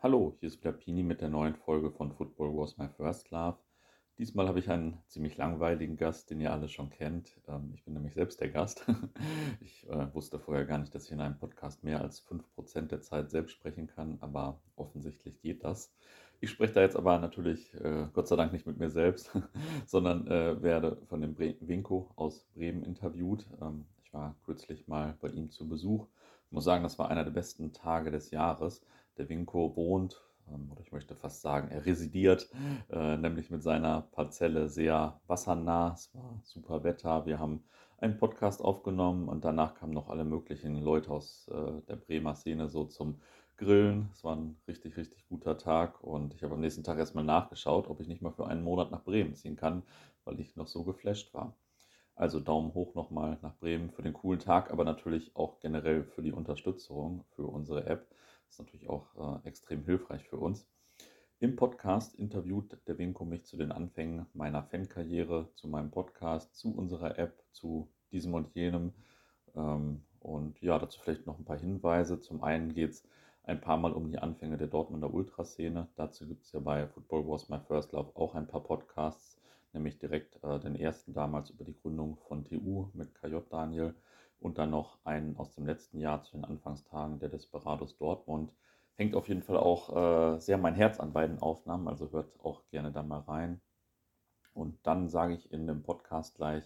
Hallo, hier ist wieder Pini mit der neuen Folge von Football Was My First Love. Diesmal habe ich einen ziemlich langweiligen Gast, den ihr alle schon kennt. Ähm, ich bin nämlich selbst der Gast. Ich äh, wusste vorher gar nicht, dass ich in einem Podcast mehr als 5% der Zeit selbst sprechen kann, aber offensichtlich geht das. Ich spreche da jetzt aber natürlich, äh, Gott sei Dank, nicht mit mir selbst, sondern äh, werde von dem Winko aus Bremen interviewt. Ähm, ich war kürzlich mal bei ihm zu Besuch. Ich muss sagen, das war einer der besten Tage des Jahres der Winko wohnt, ähm, oder ich möchte fast sagen, er residiert, äh, nämlich mit seiner Parzelle sehr wassernah. Es war super Wetter. Wir haben einen Podcast aufgenommen und danach kamen noch alle möglichen Leute aus äh, der Bremer Szene so zum Grillen. Es war ein richtig, richtig guter Tag und ich habe am nächsten Tag erstmal nachgeschaut, ob ich nicht mal für einen Monat nach Bremen ziehen kann, weil ich noch so geflasht war. Also Daumen hoch nochmal nach Bremen für den coolen Tag, aber natürlich auch generell für die Unterstützung für unsere App. Ist natürlich auch äh, extrem hilfreich für uns. Im Podcast interviewt der Winko mich zu den Anfängen meiner Fankarriere, zu meinem Podcast, zu unserer App, zu diesem und jenem. Ähm, und ja, dazu vielleicht noch ein paar Hinweise. Zum einen geht es ein paar Mal um die Anfänge der Dortmunder Ultraszene. Dazu gibt es ja bei Football Was My First Love auch ein paar Podcasts, nämlich direkt äh, den ersten damals über die Gründung von TU mit KJ Daniel und dann noch einen aus dem letzten Jahr zu den Anfangstagen der Desperados Dortmund. Hängt auf jeden Fall auch äh, sehr mein Herz an beiden Aufnahmen, also hört auch gerne da mal rein. Und dann sage ich in dem Podcast gleich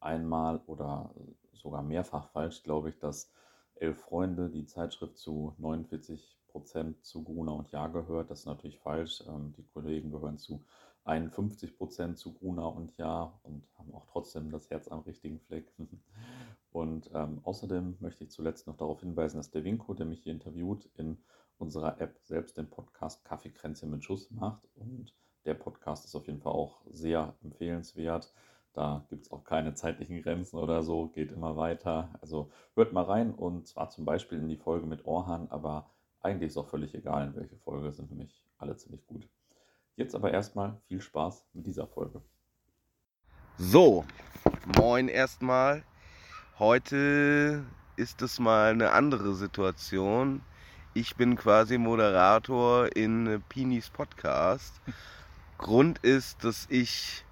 einmal oder sogar mehrfach falsch, glaube ich, dass Elf Freunde die Zeitschrift zu 49 Prozent zu Gruner und Jahr gehört. Das ist natürlich falsch. Ähm, die Kollegen gehören zu 51 Prozent zu Gruner und Jahr und haben auch trotzdem das Herz am richtigen Fleck. Und ähm, außerdem möchte ich zuletzt noch darauf hinweisen, dass der Winko, der mich hier interviewt, in unserer App selbst den Podcast Kaffeekränzchen mit Schuss macht. Und der Podcast ist auf jeden Fall auch sehr empfehlenswert. Da gibt es auch keine zeitlichen Grenzen oder so, geht immer weiter. Also hört mal rein und zwar zum Beispiel in die Folge mit Orhan, aber eigentlich ist auch völlig egal, in welche Folge, sind nämlich alle ziemlich gut. Jetzt aber erstmal viel Spaß mit dieser Folge. So, moin erstmal. Heute ist es mal eine andere Situation. Ich bin quasi Moderator in Pinis Podcast. Grund ist, dass ich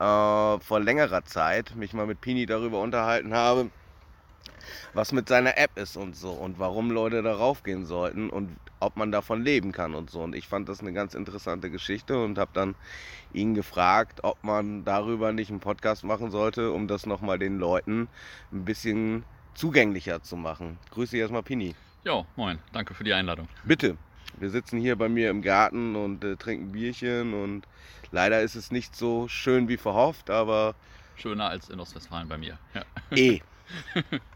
äh, vor längerer Zeit mich mal mit Pini darüber unterhalten habe, was mit seiner App ist und so und warum Leute darauf gehen sollten und ob man davon leben kann und so. Und ich fand das eine ganz interessante Geschichte und habe dann ihn gefragt, ob man darüber nicht einen Podcast machen sollte, um das nochmal den Leuten ein bisschen zugänglicher zu machen. Grüße dich erstmal, Pini. Ja, moin. Danke für die Einladung. Bitte. Wir sitzen hier bei mir im Garten und äh, trinken Bierchen und leider ist es nicht so schön wie verhofft, aber. Schöner als in Ostwestfalen bei mir. Ja. Eh.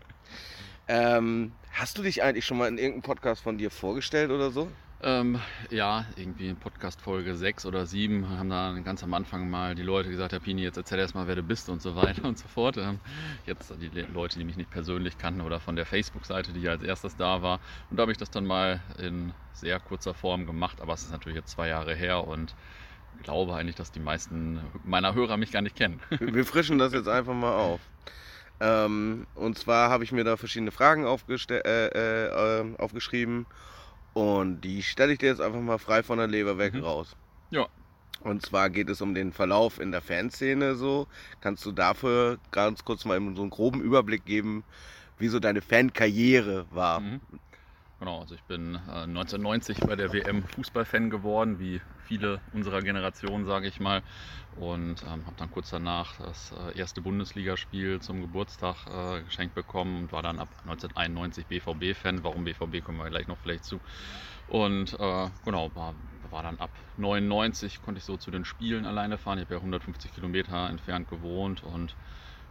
ähm, hast du dich eigentlich schon mal in irgendeinem Podcast von dir vorgestellt oder so? Ähm, ja, irgendwie in Podcast Folge 6 oder 7 haben da ganz am Anfang mal die Leute gesagt, Herr Pini, jetzt erzähl erst mal, wer du bist und so weiter und so fort. Ähm, jetzt die Leute, die mich nicht persönlich kannten oder von der Facebook-Seite, die als erstes da war. Und da habe ich das dann mal in sehr kurzer Form gemacht, aber es ist natürlich jetzt zwei Jahre her und ich glaube eigentlich, dass die meisten meiner Hörer mich gar nicht kennen. Wir frischen das jetzt einfach mal auf. Ähm, und zwar habe ich mir da verschiedene Fragen äh, äh, aufgeschrieben und die stelle ich dir jetzt einfach mal frei von der Leber weg mhm. raus. Ja. Und zwar geht es um den Verlauf in der Fanszene so. Kannst du dafür ganz kurz mal so einen groben Überblick geben, wie so deine Fankarriere war? Mhm. Genau, also ich bin äh, 1990 bei der WM Fußballfan geworden, wie viele unserer Generation, sage ich mal. Und ähm, habe dann kurz danach das äh, erste Bundesligaspiel zum Geburtstag äh, geschenkt bekommen und war dann ab 1991 BVB-Fan. Warum BVB kommen wir gleich noch vielleicht zu. Und äh, genau, war, war dann ab 99 konnte ich so zu den Spielen alleine fahren. Ich habe ja 150 Kilometer entfernt gewohnt und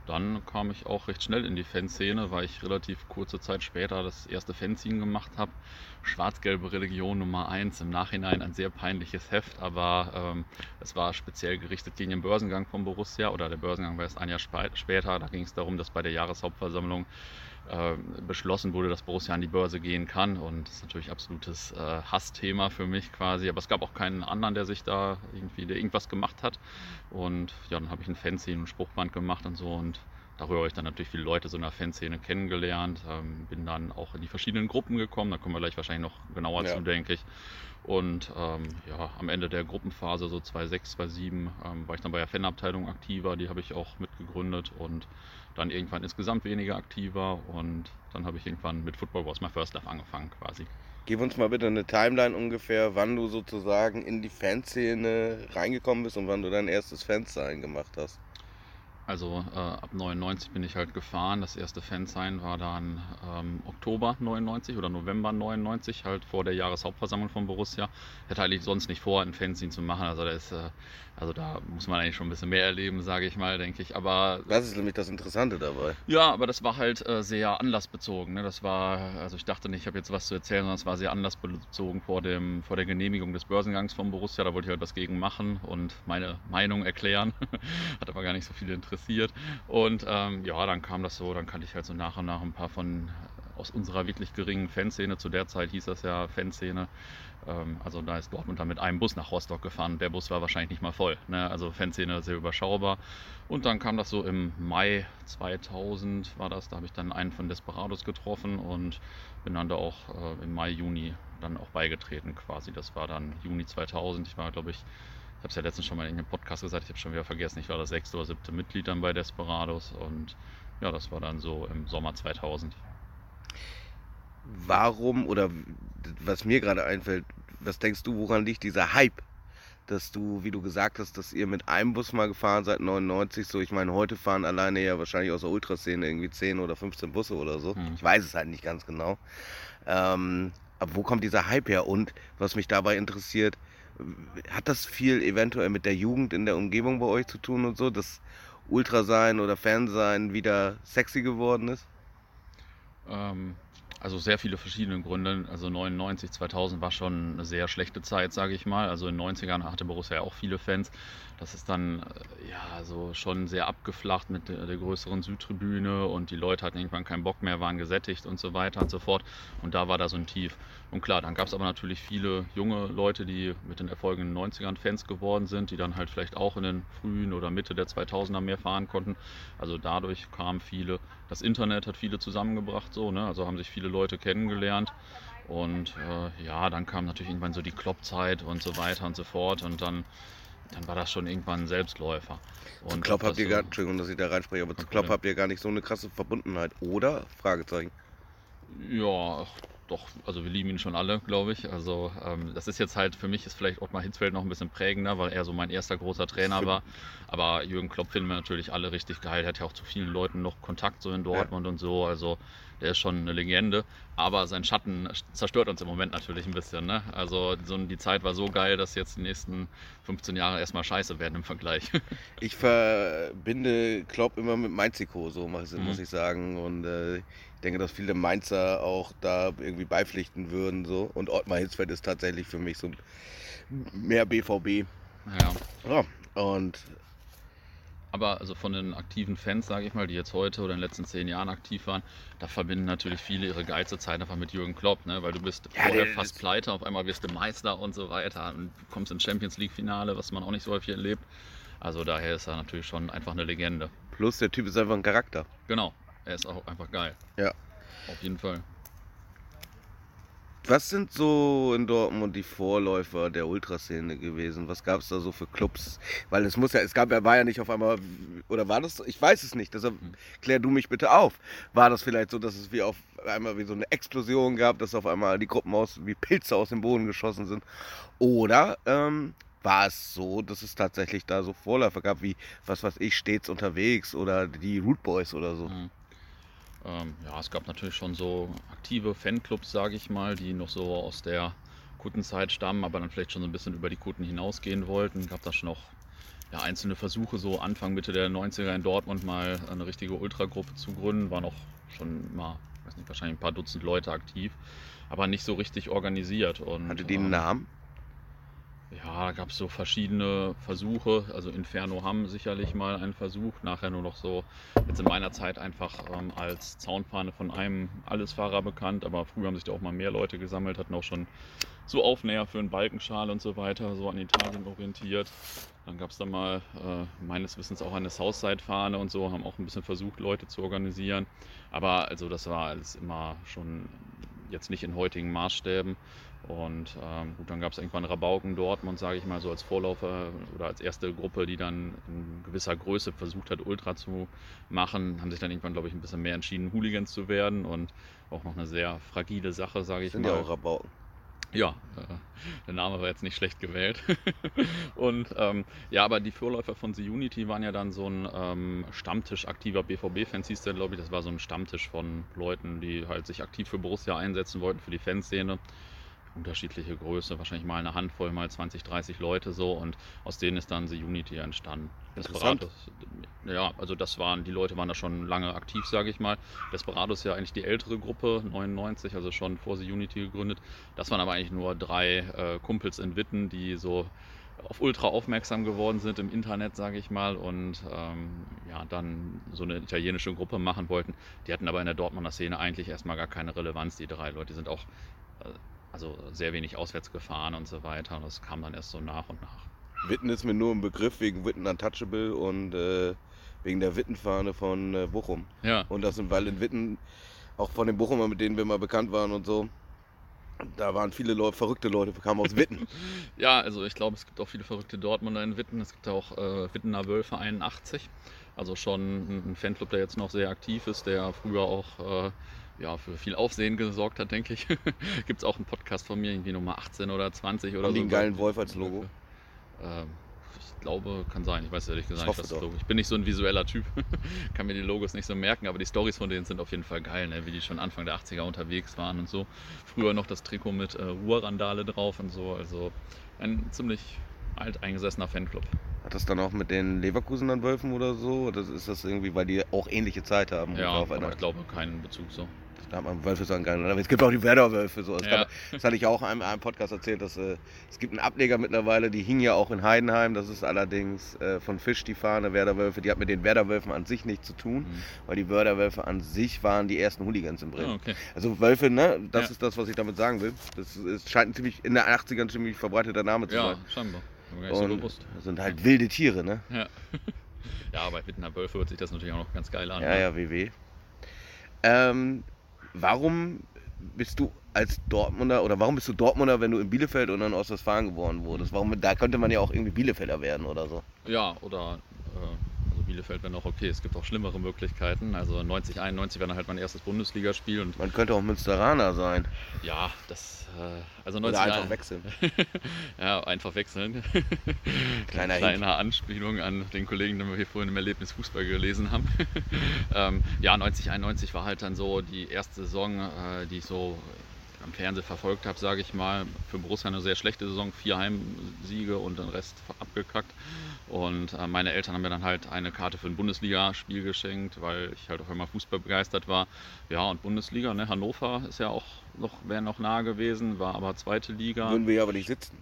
dann kam ich auch recht schnell in die Fanszene, weil ich relativ kurze Zeit später das erste Fanzine gemacht habe. Schwarz-gelbe Religion Nummer 1. Im Nachhinein ein sehr peinliches Heft, aber ähm, es war speziell gerichtet gegen den Börsengang von Borussia oder der Börsengang war erst ein Jahr später. Da ging es darum, dass bei der Jahreshauptversammlung äh, beschlossen wurde, dass Borussia an die Börse gehen kann. Und das ist natürlich absolutes äh, Hassthema für mich quasi. Aber es gab auch keinen anderen, der sich da irgendwie, der irgendwas gemacht hat. Und ja, dann habe ich ein Fanzine, ein Spruchband gemacht und so. Und darüber habe ich dann natürlich viele Leute so in der Fanszene kennengelernt, ähm, bin dann auch in die verschiedenen Gruppen gekommen, da kommen wir gleich wahrscheinlich noch genauer Ja. zu, denke ich. Und ähm, ja, am Ende der Gruppenphase, so 2006, 2007, ähm, war ich dann bei der Fanabteilung aktiver, die habe ich auch mitgegründet und dann irgendwann insgesamt weniger aktiver und dann habe ich irgendwann mit Football Was My First Love angefangen quasi. Gib uns mal bitte eine Timeline ungefähr, wann du sozusagen in die Fanszene reingekommen bist und wann du dein erstes Fansign gemacht hast. Also äh, ab 99 bin ich halt gefahren. Das erste Fansign war dann ähm, Oktober 99 oder November 99, halt vor der Jahreshauptversammlung von Borussia. Ich hatte eigentlich sonst nicht vor, ein Fanzine zu machen. Also da, ist, äh, also da muss man eigentlich schon ein bisschen mehr erleben, sage ich mal, denke ich. Aber Das ist nämlich das Interessante dabei. ja, aber das war halt äh, sehr anlassbezogen. Ne? Das war, also ich dachte nicht, ich habe jetzt was zu erzählen, sondern es war sehr anlassbezogen vor, dem, vor der Genehmigung des Börsengangs von Borussia. Da wollte ich halt was gegen machen und meine Meinung erklären. Hat aber gar nicht so viele interessiert. Und ähm, ja, dann kam das so, dann kannte ich halt so nach und nach ein paar von aus unserer wirklich geringen Fanszene. Zu der Zeit hieß das ja Fanszene. Ähm, also da ist Dortmund dann mit einem Bus nach Rostock gefahren. Der Bus war wahrscheinlich nicht mal voll. Ne? Also Fanszene sehr überschaubar. Und dann kam das so im Mai 2000 war das. Da habe ich dann einen von Desperados getroffen und bin dann da auch äh, im Mai, Juni dann auch beigetreten quasi. Das war dann Juni 2000. Ich war, glaube ich, ich habe es ja letztens schon mal in einem Podcast gesagt, ich habe schon wieder vergessen, ich war das sechste oder siebte Mitglied dann bei Desperados und ja, das war dann so im Sommer 2000. Warum oder was mir gerade einfällt, was denkst du, woran liegt dieser Hype? Dass du, wie du gesagt hast, dass ihr mit einem Bus mal gefahren seid, 99, so, ich meine, heute fahren alleine ja wahrscheinlich aus der Ultraszene irgendwie 10 oder 15 Busse oder so. Hm. Ich weiß es halt nicht ganz genau. Ähm, aber wo kommt dieser Hype her? Und was mich dabei interessiert, hat das viel eventuell mit der Jugend in der Umgebung bei euch zu tun und so, dass Ultrasein oder Fansein wieder sexy geworden ist? Ähm, also sehr viele verschiedene Gründe. Also 99, 2000 war schon eine sehr schlechte Zeit, sage ich mal. Also in den 90ern hatte Borussia ja auch viele Fans. Das ist dann äh, ja so schon sehr abgeflacht mit der, der größeren Südtribüne und die Leute hatten irgendwann keinen Bock mehr, waren gesättigt und so weiter und so fort. Und da war da so ein Tief. Und klar, dann gab es aber natürlich viele junge Leute, die mit den Erfolgen in den 90ern Fans geworden sind, die dann halt vielleicht auch in den frühen oder Mitte der 2000er mehr fahren konnten. Also dadurch kamen viele. Das Internet hat viele zusammengebracht, so, ne? also haben sich viele Leute kennengelernt. Und äh, ja, dann kam natürlich irgendwann so die Klopp-Zeit und so weiter und so fort. Und dann, dann war das schon irgendwann ein Selbstläufer. Zu Und Klopp ob habt ihr gar, Entschuldigung, dass ich da reinspreche, aber zu. Klopp habt ihr gar nicht so eine krasse Verbundenheit, oder? Fragezeichen. Ja, doch, also wir lieben ihn schon alle, glaube ich. Also ähm, das ist jetzt halt, für mich ist vielleicht Ottmar Hitzfeld noch ein bisschen prägender, weil er so mein erster großer Trainer war. Aber Jürgen Klopp finden wir natürlich alle richtig geil. Er hat ja auch zu vielen Leuten noch Kontakt so in Dortmund und so. Also der ist schon eine Legende. Aber sein Schatten zerstört uns im Moment natürlich ein bisschen. Ne? Also so, die Zeit war so geil, dass jetzt die nächsten 15 Jahre erstmal scheiße werden im Vergleich. Ich verbinde Klopp immer mit Mainziko, so muss, Mhm. ich sagen. Und äh, ich denke, dass viele Mainzer auch da irgendwie beipflichten würden. So. Und Ottmar Hitzfeld ist tatsächlich für mich so mehr BVB. ja. Ja, und Aber also von den aktiven Fans, sage ich mal, die jetzt heute oder in den letzten zehn Jahren aktiv waren, da verbinden natürlich viele ihre geilste Zeit einfach mit Jürgen Klopp, ne? weil du bist Ja, vorher fast pleite, auf einmal wirst du Meister und so weiter und kommst ins Champions League Finale, was man auch nicht so häufig erlebt. Also daher ist er natürlich schon einfach eine Legende. plus der Typ ist einfach ein Charakter. Genau, er ist auch einfach geil. Ja. Auf jeden Fall. Was sind so in Dortmund die Vorläufer der Ultraszene gewesen? Was gab es da so für Clubs? Weil es muss ja, es gab ja, war ja nicht auf einmal, oder war das, ich weiß es nicht, deshalb Hm. klär du mich bitte auf. War das vielleicht so, dass es wie auf einmal wie so eine Explosion gab, dass auf einmal die Gruppen aus, wie Pilze aus dem Boden geschossen sind? Oder ähm, war es so, dass es tatsächlich da so Vorläufer gab, wie, was weiß ich, stets unterwegs oder die Root Boys oder so? Mhm. Ähm, ja, es gab natürlich schon so aktive Fanclubs, sage ich mal, die noch so aus der Kuttenzeit stammen, aber dann vielleicht schon so ein bisschen über die Kutten hinausgehen wollten. Gab da schon noch ja, einzelne Versuche, so Anfang, Mitte der 90er in Dortmund mal eine richtige Ultragruppe zu gründen. War noch schon mal, weiß nicht, wahrscheinlich ein paar Dutzend Leute aktiv, aber nicht so richtig organisiert. Und, Hatte die einen ähm, Namen? Ja, da gab es so verschiedene Versuche. Also Inferno haben sicherlich mal einen Versuch. Nachher nur noch so, jetzt in meiner Zeit einfach ähm, als Zaunfahne von einem Allesfahrer bekannt. Aber früher haben sich da auch mal mehr Leute gesammelt, hatten auch schon so Aufnäher für einen Balkenschal und so weiter, so an Italien orientiert. Dann gab es da mal äh, meines Wissens auch eine Southside-Fahne und so, haben auch ein bisschen versucht, Leute zu organisieren. Aber also das war alles immer schon jetzt nicht in heutigen Maßstäben. Und ähm, gut, dann gab es irgendwann Rabauken Dortmund, sage ich mal, so als Vorläufer oder als erste Gruppe, die dann in gewisser Größe versucht hat, Ultra zu machen, haben sich dann irgendwann, glaube ich, ein bisschen mehr entschieden, Hooligans zu werden und auch noch eine sehr fragile Sache, sage ich Sind mal. ja auch Rabauken. Ja, äh, der Name war jetzt nicht schlecht gewählt. und ähm, ja, aber die Vorläufer von The Unity waren ja dann so ein ähm, Stammtisch aktiver BVB-Fans, hieß der, glaube ich. Das war so ein Stammtisch von Leuten, die halt sich aktiv für Borussia einsetzen wollten, für die Fanszene unterschiedliche Größe, wahrscheinlich mal eine Handvoll, mal 20, 30 Leute so und aus denen ist dann The Unity entstanden. Desperados, ja, also das waren, die Leute waren da schon lange aktiv, sage ich mal. Desperados ist ja eigentlich die ältere Gruppe, 99, also schon vor The Unity gegründet. Das waren aber eigentlich nur drei äh, Kumpels in Witten, die so auf Ultra aufmerksam geworden sind im Internet, sage ich mal, und ähm, ja, dann so eine italienische Gruppe machen wollten. Die hatten aber in der Dortmunder Szene eigentlich erstmal gar keine Relevanz, die drei Leute. Die sind auch äh, also sehr wenig auswärts gefahren und so weiter. Und das kam dann erst so nach und nach. Witten ist mir nur ein Begriff wegen Witten Untouchable und äh, wegen der Wittenfahne von äh, Bochum. Ja, Und das sind, weil in Witten, auch von den Bochumer, mit denen wir mal bekannt waren und so, da waren viele Leute, verrückte Leute, kamen aus Witten. ja, also ich glaube, es gibt auch viele verrückte Dortmunder in Witten. Es gibt auch äh, Wittener Wölfe 81. Also schon ein ein Fanclub, der jetzt noch sehr aktiv ist, der früher auch äh, ja, für viel Aufsehen gesorgt hat, denke ich. gibt es auch einen Podcast von mir, irgendwie Nummer 18 oder 20 oder Haben die so. einen geilen Wolf als Logo? Ähm, ich glaube, kann sein. Ich weiß ehrlich gesagt Ich nicht, was das. Logo Ich bin nicht so ein visueller Typ. kann mir die Logos nicht so merken, aber die Stories von denen sind auf jeden Fall geil, ne? wie die schon Anfang der 80er unterwegs waren und so. Früher noch das Trikot mit äh, Ruhrrandale drauf und so. Also ein ziemlich alteingesessener Fanclub. Hat das dann auch mit den Leverkusenern Wölfen oder so? Oder ist das irgendwie, weil die auch ähnliche Zeit haben? Ja, Auf aber ich glaube keinen Bezug so. Da hat man Wölfe sagen kann. Aber es gibt auch die Werder-Wölfe. So. Das, Ja. kann, das hatte ich auch in einem, einem Podcast erzählt. Dass, äh, es gibt einen Ableger mittlerweile, die hing ja auch in Heidenheim. Das ist allerdings äh, von Fisch die Fahne, Werder-Wölfe. Die hat mit den Werder-Wölfen an sich nichts zu tun, Mhm. weil die Werder-Wölfe an sich waren die ersten Hooligans in Bremen. Ah, okay. Also Wölfe, ne? Das Ja. ist das, was ich damit sagen will. Das ist, scheint ein ziemlich, in den 80ern ein ziemlich verbreiteter Name zu Ja, sein. scheinbar. Nicht so Und bewusst. das sind halt wilde Tiere, ne? Ja. ja, bei Wittener Wölfe hört sich das natürlich auch noch ganz geil an. Ja, ne? ja, WW. Ähm, warum bist du als Dortmunder oder warum bist du Dortmunder, wenn du in Bielefeld und in Ostwestfalen geboren wurdest? Warum, da könnte man ja auch irgendwie Bielefelder werden oder so. Ja, oder äh, Bielefeld wäre noch okay. Es gibt auch schlimmere Möglichkeiten. Also 90, 91 wäre dann halt mein erstes Bundesligaspiel und Man könnte auch Münsteraner sein. ja, das äh, also Oder 90 einfach wechseln. ja, einfach wechseln. Kleiner. Kleine Anspielung an den Kollegen, den wir hier vorhin im Erlebnis Fußball gelesen haben. ähm, ja, 90, 91 war halt dann so die erste Saison, äh, die ich so am Fernsehen verfolgt habe, sage ich mal. Für Borussia eine sehr schlechte Saison, vier Heimsiege und den Rest abgekackt. Und äh, meine Eltern haben mir dann halt eine Karte für ein Bundesligaspiel geschenkt, weil ich halt auch immer Fußball begeistert war. Ja, und Bundesliga, ne? Hannover ist ja auch noch, wäre noch nah gewesen, war aber zweite Liga. Würden wir ja aber nicht sitzen.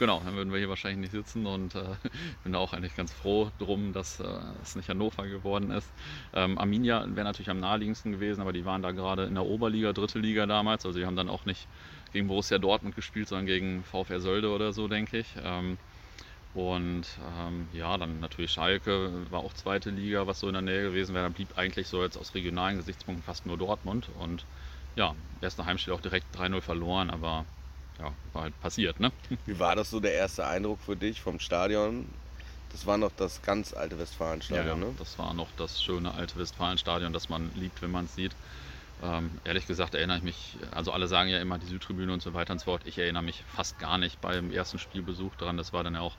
Genau, dann würden wir hier wahrscheinlich nicht sitzen und äh, bin da auch eigentlich ganz froh drum, dass äh, es nicht Hannover geworden ist. Ähm, Arminia wäre natürlich am naheliegendsten gewesen, aber die waren da gerade in der Oberliga, dritte Liga damals. Also die haben dann auch nicht gegen Borussia Dortmund gespielt, sondern gegen VfR Sölde oder so, denke ich. Ähm, und ähm, ja, dann natürlich Schalke war auch zweite Liga, was so in der Nähe gewesen wäre. Dann blieb eigentlich so jetzt aus regionalen Gesichtspunkten fast nur Dortmund. Und ja, erste Heimspiel auch direkt 3-0 verloren, aber ja, war halt passiert, ne? Wie war das so der erste Eindruck für dich vom Stadion? Das war noch das ganz alte Westfalenstadion, ja, ne? Das war noch das schöne alte Westfalenstadion, das man liebt, wenn man es sieht. Ähm, ehrlich gesagt erinnere ich mich, also alle sagen ja immer die Südtribüne und so weiter und so fort. Ich erinnere mich fast gar nicht beim ersten Spielbesuch daran. Das war dann ja auch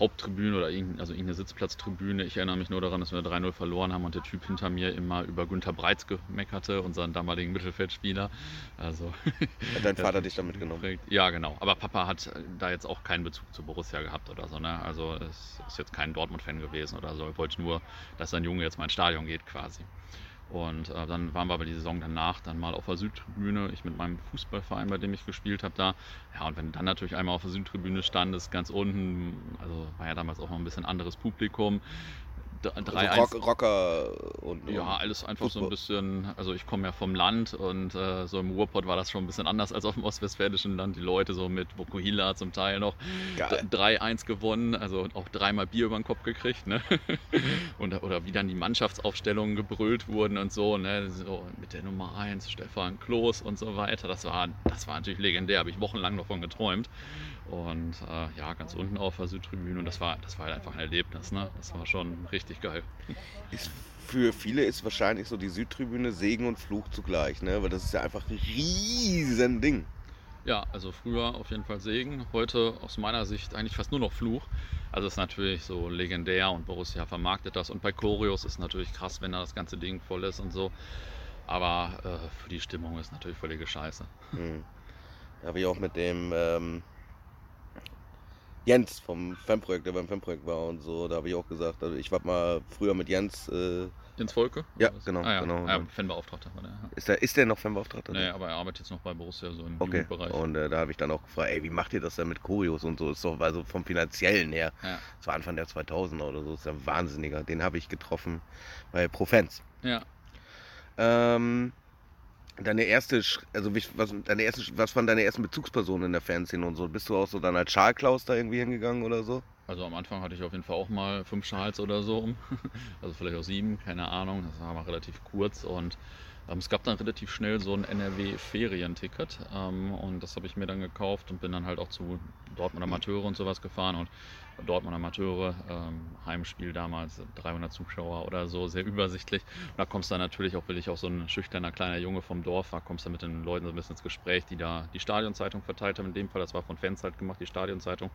Haupttribüne oder irgendein, also irgendeine Sitzplatztribüne. Ich erinnere mich nur daran, dass wir 3-0 verloren haben und der Typ hinter mir immer über Günther Breitz gemeckerte, unseren damaligen Mittelfeldspieler. Also Hat dein Vater dich da mitgenommen? geprägt. Ja, genau. Aber Papa hat äh, da jetzt auch keinen Bezug zu Borussia gehabt oder so. Ne? Also es ist jetzt kein Dortmund-Fan gewesen oder so. Er wollte nur, dass sein Junge jetzt mal ins Stadion geht quasi. Und äh, dann waren wir aber die Saison danach dann mal auf der Südtribüne, ich mit meinem Fußballverein, bei dem ich gespielt habe, da. Ja, und wenn du dann natürlich einmal auf der Südtribüne standest, ganz unten, also war ja damals auch noch ein bisschen anderes Publikum, drei also Rock, Rocker und, Ja, alles einfach Fußball. so ein bisschen. Also, ich komme ja vom Land und äh, so im Ruhrpott war das schon ein bisschen anders als auf dem ostwestfälischen Land. Die Leute so mit Vokuhila zum Teil noch 3-1 gewonnen, also auch dreimal Bier über den Kopf gekriegt. Ne? und, oder wie dann die Mannschaftsaufstellungen gebrüllt wurden und so, ne? so mit der Nummer 1, Stefan Kloß und so weiter. Das war, das war natürlich legendär, habe ich wochenlang davon geträumt. Und äh, ja, ganz unten auf der Südtribüne. Und das war, das war halt einfach ein Erlebnis. Ne? Das war schon richtig geil. Ist, für viele ist wahrscheinlich so die Südtribüne Segen und Fluch zugleich, ne? weil das ist ja einfach ein riesen Ding. Ja, also früher auf jeden Fall Segen, heute aus meiner Sicht eigentlich fast nur noch Fluch. Also es ist natürlich so legendär und Borussia vermarktet das. Und bei Choreos ist natürlich krass, wenn da das ganze Ding voll ist und so. Aber äh, für die Stimmung ist natürlich völlige Scheiße. Hm. Da habe ich auch mit dem ähm, Jens vom Fanprojekt, der beim Fanprojekt war und so, da habe ich auch gesagt, also ich war mal früher mit Jens. Äh, Jens Volke? Ja, genau. Ah, ja. genau. Ja, Fanbeauftragter war der. Ja. Ist, der, ist der noch Fanbeauftragter? Nee, aber er arbeitet jetzt noch bei Borussia so im okay. Jugendbereich. Und äh, da habe ich dann auch gefragt, ey, wie macht ihr das denn mit Choreos und so? Ist doch also vom Finanziellen her. Ja. Das war Anfang der 2000er oder so, ist ja wahnsinniger. Den habe ich getroffen bei Profens. Ja. Ähm, Deine erste, also was, deine erste, was waren deine ersten Bezugspersonen in der Fanszene und so? Bist du auch so dann als Schalklaus da irgendwie hingegangen oder so? Also am Anfang hatte ich auf jeden Fall auch mal fünf Schals oder so, also vielleicht auch sieben, keine Ahnung. Das war mal relativ kurz und ähm, es gab dann relativ schnell so ein NRW-Ferienticket ähm, und das habe ich mir dann gekauft und bin dann halt auch zu Dortmund Amateure und sowas gefahren und Dortmund Amateure, ähm, Heimspiel damals, 300 Zuschauer oder so, sehr übersichtlich. Und da kommst du dann natürlich auch, weil ich auch so ein schüchterner kleiner Junge vom Dorf war, kommst du mit den Leuten so ein bisschen ins Gespräch, die da die Stadionzeitung verteilt haben. In dem Fall, das war von Fans halt gemacht, die Stadionzeitung.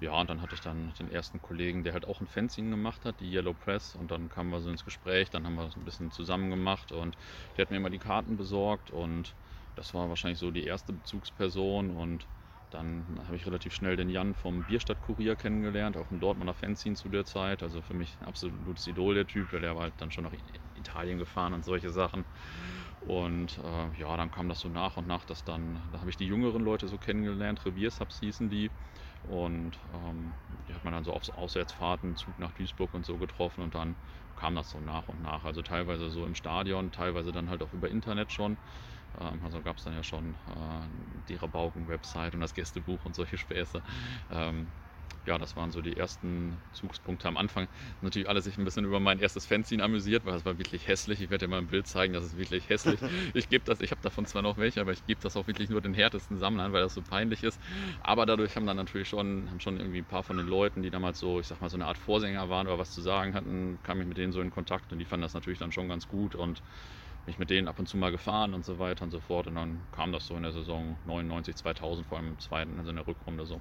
Ja, und dann hatte ich dann den ersten Kollegen, der halt auch ein Fanzine gemacht hat, die Yellow Press. Und dann kamen wir so ins Gespräch, dann haben wir so ein bisschen zusammen gemacht und der hat mir immer die Karten besorgt und das war wahrscheinlich so die erste Bezugsperson und dann habe ich relativ schnell den Jan vom Bierstadt-Kurier kennengelernt, auch ein Dortmunder Fanzine zu der Zeit. Also für mich ein absolutes Idol der Typ, weil der war halt dann schon nach Italien gefahren und solche Sachen. Und äh, ja, dann kam das so nach und nach, dass dann, da habe ich die jüngeren Leute so kennengelernt, Reviersubs hießen die. Und ähm, die hat man dann so auf Auswärtsfahrten, Zug nach Duisburg und so getroffen und dann kam das so nach und nach. Also teilweise so im Stadion, teilweise dann halt auch über Internet schon. Ähm, also gab es dann ja schon äh, die Rabauken-Website und das Gästebuch und solche Späße. Ähm, ja, das waren so die ersten Zugspunkte am Anfang. Natürlich alle sich ein bisschen über mein erstes Fanzine amüsiert, weil es war wirklich hässlich. Ich werde dir mal ein Bild zeigen, das ist wirklich hässlich. Ich gebe das, ich habe davon zwar noch welche, aber ich gebe das auch wirklich nur den härtesten Sammlern, weil das so peinlich ist. Aber dadurch haben dann natürlich schon, haben schon irgendwie ein paar von den Leuten, die damals so, ich sag mal, so eine Art Vorsänger waren oder was zu sagen hatten, kam ich mit denen so in Kontakt und die fanden das natürlich dann schon ganz gut und mich mit denen ab und zu mal gefahren und so weiter und so fort. Und dann kam das so in der Saison 99, 2000, vor allem im zweiten, also in der Rückrunde so.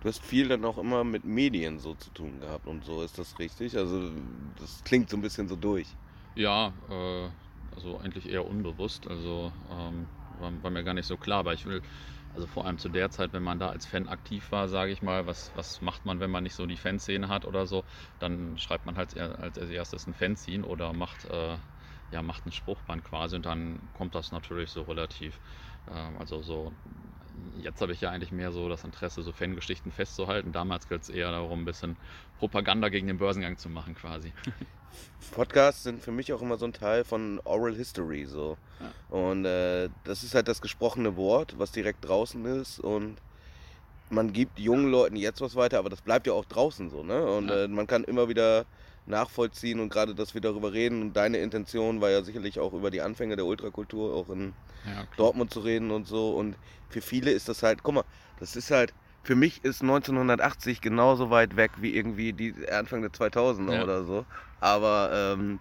Du hast viel dann auch immer mit Medien so zu tun gehabt und so, ist das richtig? Also das klingt so ein bisschen so durch. Ja, äh, also eigentlich eher unbewusst. Also ähm, war, war, mir gar nicht so klar, aber ich will, also vor allem zu der Zeit, wenn man da als Fan aktiv war, sage ich mal, was, was macht man, wenn man nicht so die Fanszene hat oder so, dann schreibt man halt als erstes ein Fanzine oder macht äh, ja, macht ein Spruchband quasi und dann kommt das natürlich so relativ, äh, also so, jetzt habe ich ja eigentlich mehr so das Interesse, so Fangeschichten festzuhalten. Damals geht es eher darum, ein bisschen Propaganda gegen den Börsengang zu machen quasi. Podcasts sind für mich auch immer so ein Teil von Oral History so. Ja. Und äh, das ist halt das gesprochene Wort, was direkt draußen ist und man gibt jungen Leuten jetzt was weiter, aber das bleibt ja auch draußen so, ne? Und ja. äh, man kann immer wieder nachvollziehen und gerade, dass wir darüber reden. Und deine Intention war ja sicherlich auch über die Anfänge der Ultrakultur auch in ja, Dortmund zu reden und so. Und für viele ist das halt, guck mal, das ist halt, für mich ist 1980 genauso weit weg wie irgendwie die Anfang der 2000er ja. oder so. Aber ähm,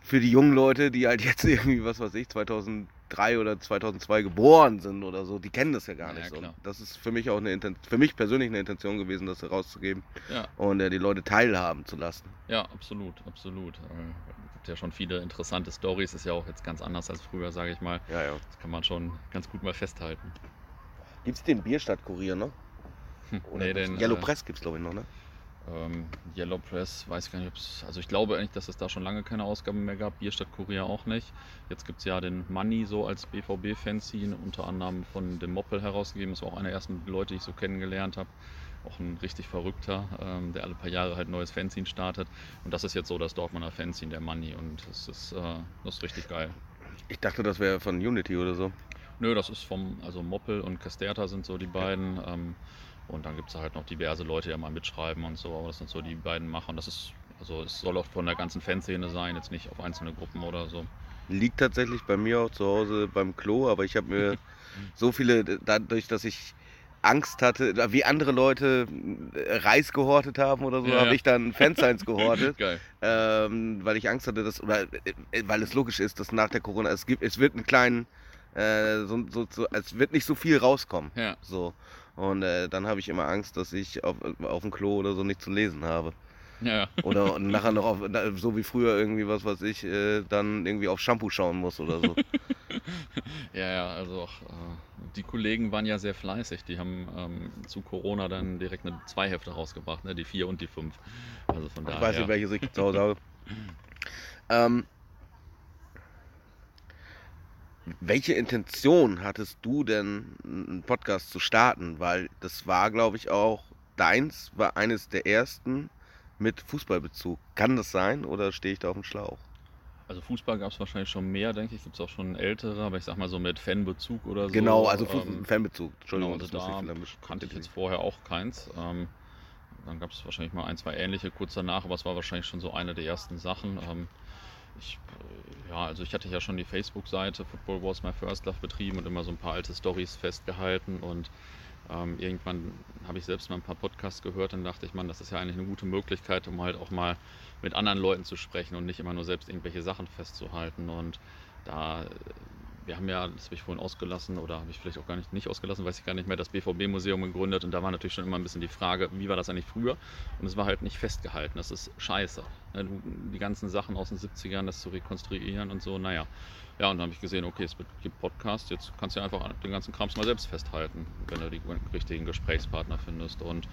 für die jungen Leute, die halt jetzt irgendwie, was weiß ich, 2000 2003 oder 2002 geboren sind oder so, die kennen das ja gar nicht ja, so. Das ist für mich auch eine Intention, für mich persönlich eine Intention gewesen, das herauszugeben ja. und äh, die Leute teilhaben zu lassen. Ja, absolut, absolut. Äh, gibt ja schon viele interessante Stories, ist ja auch jetzt ganz anders als früher, sage ich mal. Ja, ja. Das kann man schon ganz gut mal festhalten. Gibt es den Bierstadt-Kurier noch? Hm, nee, den, Yellow äh, Press gibt es glaube ich noch, ne? Ähm, Yellow Press, weiß ich gar nicht, ob es. Also ich glaube eigentlich, dass es da schon lange keine Ausgaben mehr gab. Bierstadt Kurier auch nicht. Jetzt gibt es ja den Money so als BVB-Fanzine, unter anderem von dem Moppel herausgegeben. Das war auch einer der ersten Leute, die ich so kennengelernt habe. Auch ein richtig verrückter, ähm, der alle paar Jahre halt ein neues Fanzine startet. Und das ist jetzt so das Dortmunder Fanzine, der Money. Und das ist, äh, das ist richtig geil. Ich dachte, das wäre von Unity oder so. Nö, das ist vom, also Moppel und Casterta sind so die beiden. Ähm, und dann gibt es halt noch diverse Leute, die ja mal mitschreiben und so, aber das sind so die beiden Macher. das ist, also es soll auch von der ganzen Fanszene sein, jetzt nicht auf einzelne Gruppen oder so. Liegt tatsächlich bei mir auch zu Hause beim Klo, aber ich habe mir so viele, dadurch, dass ich Angst hatte, wie andere Leute äh, Reis gehortet haben oder so, Ja, habe ja. ich dann Fansigns gehortet. Ähm, weil ich Angst hatte, dass, oder äh, weil es logisch ist, dass nach der Corona, es gibt, es wird einen kleinen, äh, so, so, so, es wird nicht so viel rauskommen. Ja. So. Und äh, dann habe ich immer Angst, dass ich auf, auf dem Klo oder so nicht zu lesen habe. Ja. Oder nachher noch auf, so wie früher irgendwie, was weiß ich, äh, dann irgendwie auf Shampoo schauen muss oder so. Ja, ja, also auch, äh, die Kollegen waren ja sehr fleißig. Die haben ähm, zu Corona dann direkt eine zwei Hefte rausgebracht, ne? die vier und die fünf. Also von ich daher. weiß nicht, welches ich zu Hause habe. Ähm, welche Intention hattest du denn, einen Podcast zu starten? Weil das war, glaube ich, auch deins, war eines der ersten mit Fußballbezug. Kann das sein oder stehe ich da auf dem Schlauch? Also Fußball gab es wahrscheinlich schon mehr, denke ich. Gibt es auch schon ältere, aber ich sag mal so mit Fanbezug oder so. genau, also Fu- ähm, Fanbezug. Entschuldigung, genau, also da ich kannte ich jetzt vorher auch keins. Ähm, dann gab es wahrscheinlich mal ein, zwei ähnliche kurz danach, aber es war wahrscheinlich schon so eine der ersten Sachen. Ähm, ich, ja, also ich hatte ja schon die Facebook-Seite Football Was My First Love betrieben und immer so ein paar alte Stories festgehalten und ähm, irgendwann habe ich selbst mal ein paar Podcasts gehört und dachte ich, man, das ist ja eigentlich eine gute Möglichkeit, um halt auch mal mit anderen Leuten zu sprechen und nicht immer nur selbst irgendwelche Sachen festzuhalten. Und da, wir haben ja, das habe ich vorhin ausgelassen oder habe ich vielleicht auch gar nicht, nicht ausgelassen, weiß ich gar nicht mehr, das BVB-Museum gegründet und da war natürlich schon immer ein bisschen die Frage, wie war das eigentlich früher? Und es war halt nicht festgehalten, das ist scheiße. Ne, Die ganzen Sachen aus den 70ern, das zu rekonstruieren und so, naja. Ja, und dann habe ich gesehen, okay, es gibt Podcasts, jetzt kannst du einfach den ganzen Krams mal selbst festhalten, wenn du die richtigen Gesprächspartner findest. Und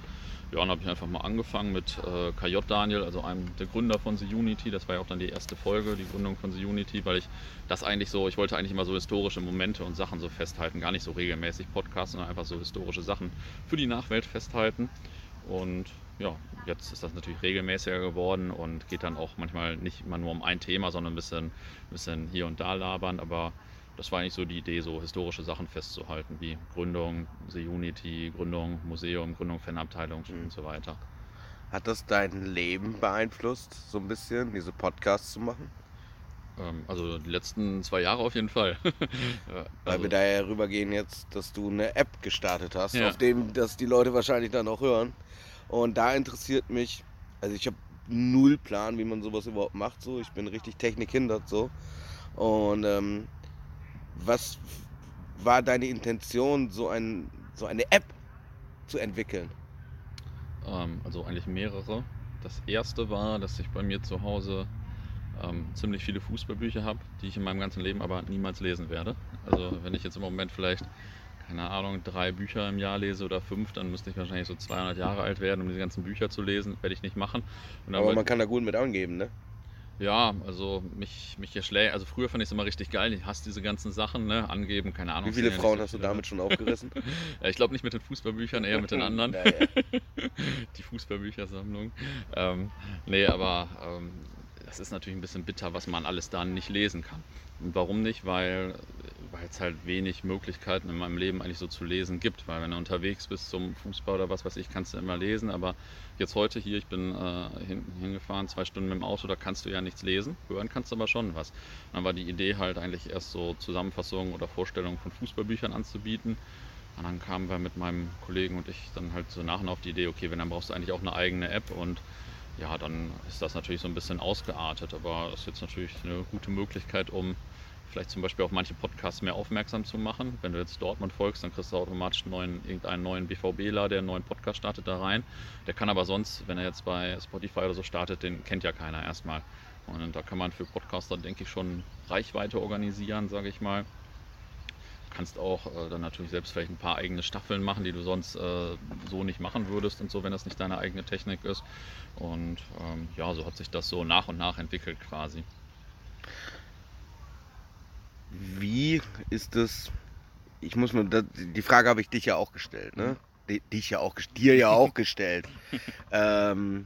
ja, dann habe ich einfach mal angefangen mit äh, KJ Daniel, also einem der Gründer von The Unity. Das war ja auch dann die erste Folge, die Gründung von The Unity, weil ich das eigentlich so, ich wollte eigentlich immer so historische Momente und Sachen so festhalten, gar nicht so regelmäßig Podcasts, sondern einfach so historische Sachen für die Nachwelt festhalten. Und ja, jetzt ist das natürlich regelmäßiger geworden und geht dann auch manchmal nicht immer nur um ein Thema, sondern ein bisschen, bisschen hier und da labern. Aber das war eigentlich so die Idee, so historische Sachen festzuhalten, wie Gründung, The Unity, Gründung, Museum, Gründung, Fanabteilung Mhm. und so weiter. Hat das dein Leben beeinflusst, so ein bisschen, diese Podcasts zu machen? Ähm, also die letzten zwei Jahre auf jeden Fall. Weil also, wir da ja rübergehen jetzt, dass du eine App gestartet hast, Ja. auf dem das die Leute wahrscheinlich dann auch hören. Und da interessiert mich, also ich habe null Plan, wie man sowas überhaupt macht. So, ich bin richtig technikhindert so. Und ähm, was war deine Intention, so, ein, so eine App zu entwickeln? Ähm, also eigentlich mehrere. Das erste war, dass ich bei mir zu Hause ähm, ziemlich viele Fußballbücher habe, die ich in meinem ganzen Leben aber niemals lesen werde. Also wenn ich jetzt im Moment vielleicht, keine Ahnung, drei Bücher im Jahr lese oder fünf, dann müsste ich wahrscheinlich so 200 Jahre alt werden, um diese ganzen Bücher zu lesen. Werde ich nicht machen. Und Aber man kann da gut mit angeben, ne? ja, also mich, mich erschlägt, also früher fand ich es immer richtig geil, ich hasse diese ganzen Sachen, ne, angeben, keine Ahnung. Wie viele ja Frauen so hast du viele. damit schon aufgerissen? Ja, Ich glaube nicht mit den Fußballbüchern, eher mit den anderen. Naja. Die Fußballbüchersammlung. Ähm, nee, aber ähm, das ist natürlich ein bisschen bitter, was man alles da nicht lesen kann. Und warum nicht? Weil weil es halt wenig Möglichkeiten in meinem Leben eigentlich so zu lesen gibt. Weil wenn du unterwegs bist zum Fußball oder was weiß ich, kannst du immer lesen. Aber jetzt heute hier, ich bin äh, hin, hingefahren, zwei Stunden mit dem Auto, da kannst du ja nichts lesen. Hören kannst du aber schon was. Dann war die Idee halt eigentlich erst so Zusammenfassungen oder Vorstellungen von Fußballbüchern anzubieten. Und dann kamen wir mit meinem Kollegen und ich dann halt so nach und nach auf die Idee, okay, wenn dann brauchst du eigentlich auch eine eigene App und ja, dann ist das natürlich so ein bisschen ausgeartet, aber das ist jetzt natürlich eine gute Möglichkeit, um vielleicht zum Beispiel auf manche Podcasts mehr aufmerksam zu machen. Wenn du jetzt Dortmund folgst, dann kriegst du automatisch neuen, irgendeinen neuen BVBler, der einen neuen Podcast startet, da rein. Der kann aber sonst, wenn er jetzt bei Spotify oder so startet, den kennt ja keiner erstmal. Und da kann man für Podcaster, denke ich, schon Reichweite organisieren, sage ich mal. kannst auch äh, dann natürlich selbst vielleicht ein paar eigene Staffeln machen, die du sonst äh, so nicht machen würdest und so, wenn das nicht deine eigene Technik ist. Und ähm, ja, so hat sich das so nach und nach entwickelt quasi. Wie ist es? Ich muss mir, die Frage habe ich dich ja auch gestellt, ne? Dich ja auch, dir ja auch gestellt. ähm,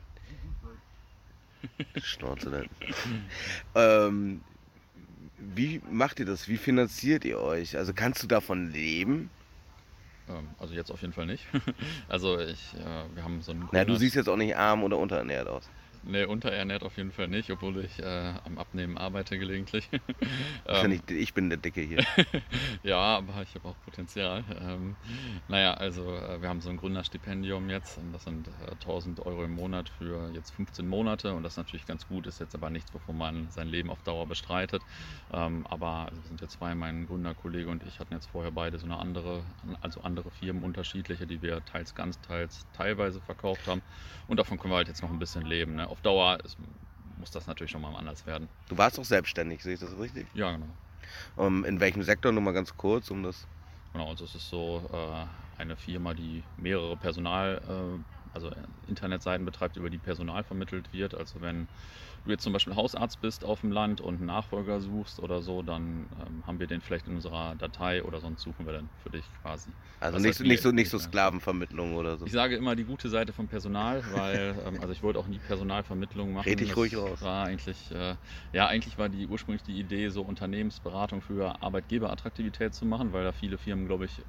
Schnauze denn. ähm, wie macht ihr das? Wie finanziert ihr euch? Also kannst du davon leben? Ähm, also jetzt auf jeden Fall nicht. Also ich, äh, wir haben so einen. Na, du siehst jetzt auch nicht arm oder unterernährt aus. Nee, unterernährt auf jeden Fall nicht, obwohl ich äh, am Abnehmen arbeite gelegentlich. ähm, ich, ich, bin der Dicke hier. ja, aber ich habe auch Potenzial. Ähm, naja, also äh, wir haben so ein Gründerstipendium jetzt und das sind äh, 1000 Euro im Monat für jetzt 15 Monate und das ist natürlich ganz gut, ist jetzt aber nichts, wovon man sein Leben auf Dauer bestreitet. Ähm, aber also wir sind jetzt zwei, mein Gründerkollege und ich hatten jetzt vorher beide so eine andere, also andere Firmen unterschiedliche, die wir teils ganz, teils teilweise verkauft haben und davon können wir halt jetzt noch ein bisschen leben. Ne? Auf Dauer ist, muss das natürlich schon mal anders werden. Du warst doch selbstständig, sehe ich das richtig? Ja, genau. Um, ähm, in welchem Sektor, nur mal ganz kurz, um das. Genau, also es ist so äh, eine Firma, die mehrere Personal, äh, also Internetseiten betreibt, über die Personal vermittelt wird. Also wenn du jetzt zum Beispiel Hausarzt bist auf dem Land und einen Nachfolger suchst oder so, dann ähm, haben wir den vielleicht in unserer Datei oder sonst suchen wir dann für dich quasi. Also nicht, so, nicht, so, nicht so Sklavenvermittlung oder so. Ich sage immer die gute Seite vom Personal, weil ähm, also ich wollte auch nie Personalvermittlung machen. Red dich ruhig raus. War eigentlich, äh, ja, eigentlich war die ursprünglich die Idee, so Unternehmensberatung für Arbeitgeberattraktivität zu machen, weil da viele Firmen, glaube ich,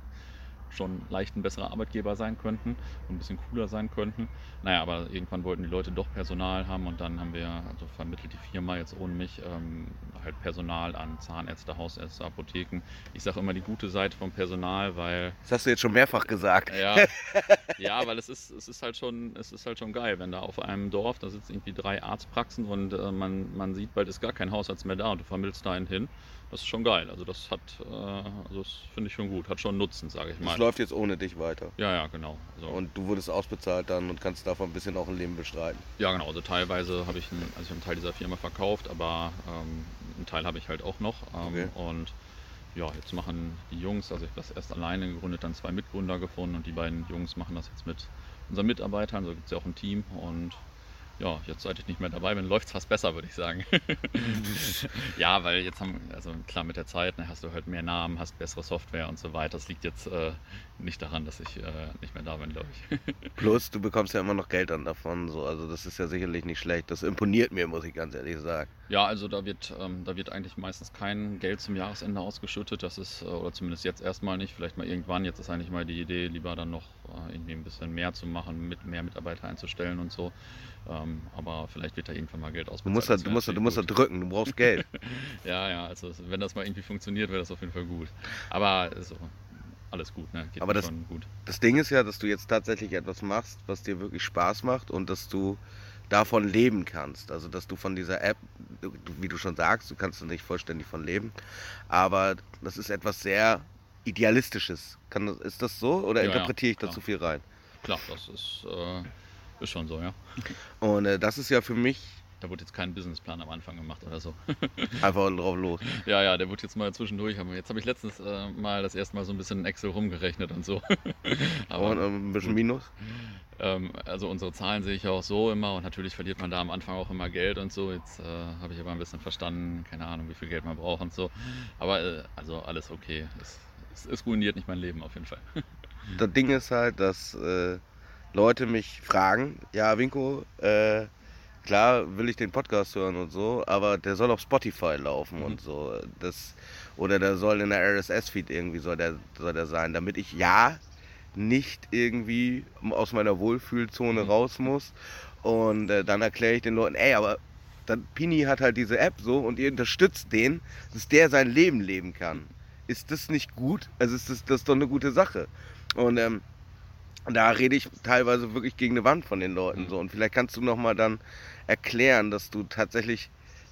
schon leicht ein besserer Arbeitgeber sein könnten und ein bisschen cooler sein könnten. Naja, aber irgendwann wollten die Leute doch Personal haben und dann haben wir, also vermittelt die Firma jetzt ohne mich, ähm, halt Personal an Zahnärzte, Hausärzte, Apotheken. Ich sage immer die gute Seite vom Personal, weil. Das hast du jetzt schon mehrfach gesagt. Ja, ja weil es ist, es ist halt schon, es ist halt schon geil, wenn da auf einem Dorf, da sitzen irgendwie drei Arztpraxen und äh, man, man sieht, bald ist gar kein Hausarzt mehr da und du vermittelst da einen hin das ist schon geil. Also das hat, äh, also das finde ich schon gut, hat schon Nutzen, sage ich mal. Das läuft jetzt ohne dich weiter. Ja, ja, genau. Also und du wurdest ausbezahlt dann und kannst davon ein bisschen auch ein Leben bestreiten. Ja, genau. Also teilweise habe ich, einen, also ich einen Teil dieser Firma verkauft, aber ähm, einen Teil habe ich halt auch noch. Ähm, okay. Und ja, jetzt machen die Jungs, also ich habe das erst alleine gegründet, dann zwei Mitgründer gefunden und die beiden Jungs machen das jetzt mit unseren Mitarbeitern. Also gibt es ja auch ein Team und ja, jetzt seit ich nicht mehr dabei bin, läuft es fast besser, würde ich sagen. ja, weil jetzt haben, also klar mit der Zeit ne, hast du halt mehr Namen, hast bessere Software und so weiter. Das liegt jetzt äh, nicht daran, dass ich äh, nicht mehr da bin, glaube ich. Plus, du bekommst ja immer noch Geld dann davon, so. also das ist ja sicherlich nicht schlecht. Das imponiert mir, muss ich ganz ehrlich sagen. Ja, also da wird, ähm, da wird eigentlich meistens kein Geld zum Jahresende ausgeschüttet. Das ist, äh, oder zumindest jetzt erstmal nicht, vielleicht mal irgendwann. Jetzt ist eigentlich mal die Idee, lieber dann noch äh, irgendwie ein bisschen mehr zu machen, mit mehr Mitarbeiter einzustellen und so. Ähm, aber vielleicht wird da irgendwann mal Geld ausbezahlt. Du musst da, du musst, du musst da drücken, du brauchst Geld. ja, ja, also wenn das mal irgendwie funktioniert, wäre das auf jeden Fall gut. Aber so, alles gut, ne? Geht aber das, gut. das Ding ist ja, dass du jetzt tatsächlich etwas machst, was dir wirklich Spaß macht und dass du davon leben kannst. Also dass du von dieser App, wie du schon sagst, du kannst nicht vollständig von leben, aber das ist etwas sehr Idealistisches. Kann, ist das so oder ja, interpretiere ich ja, da zu viel rein? Klar, das ist äh, ist schon so, ja. Und äh, das ist ja für mich. Da wurde jetzt kein Businessplan am Anfang gemacht oder so. Einfach drauf los. Ja, ja, der wurde jetzt mal zwischendurch. Jetzt habe ich letztens äh, mal das erste Mal so ein bisschen in Excel rumgerechnet und so. Aber und, ähm, ein bisschen Minus? Ähm, also unsere Zahlen sehe ich ja auch so immer und natürlich verliert man da am Anfang auch immer Geld und so. Jetzt äh, habe ich aber ein bisschen verstanden, keine Ahnung, wie viel Geld man braucht und so. Aber äh, also alles okay. Es, es, es ruiniert nicht mein Leben auf jeden Fall. Das Ding ist halt, dass äh, Leute mich fragen, ja, Winko, äh, klar will ich den Podcast hören und so, aber der soll auf Spotify laufen mhm. und so. Das, oder der soll in der RSS-Feed irgendwie soll der, soll der sein, damit ich ja nicht irgendwie aus meiner Wohlfühlzone mhm. raus muss. Und äh, dann erkläre ich den Leuten, ey, aber dann Pini hat halt diese App so und ihr unterstützt den, dass der sein Leben leben kann. Ist das nicht gut? Also ist das, das ist doch eine gute Sache. Und ähm, da rede ich teilweise wirklich gegen eine Wand von den Leuten mhm. so. Und vielleicht kannst du nochmal dann erklären, dass du tatsächlich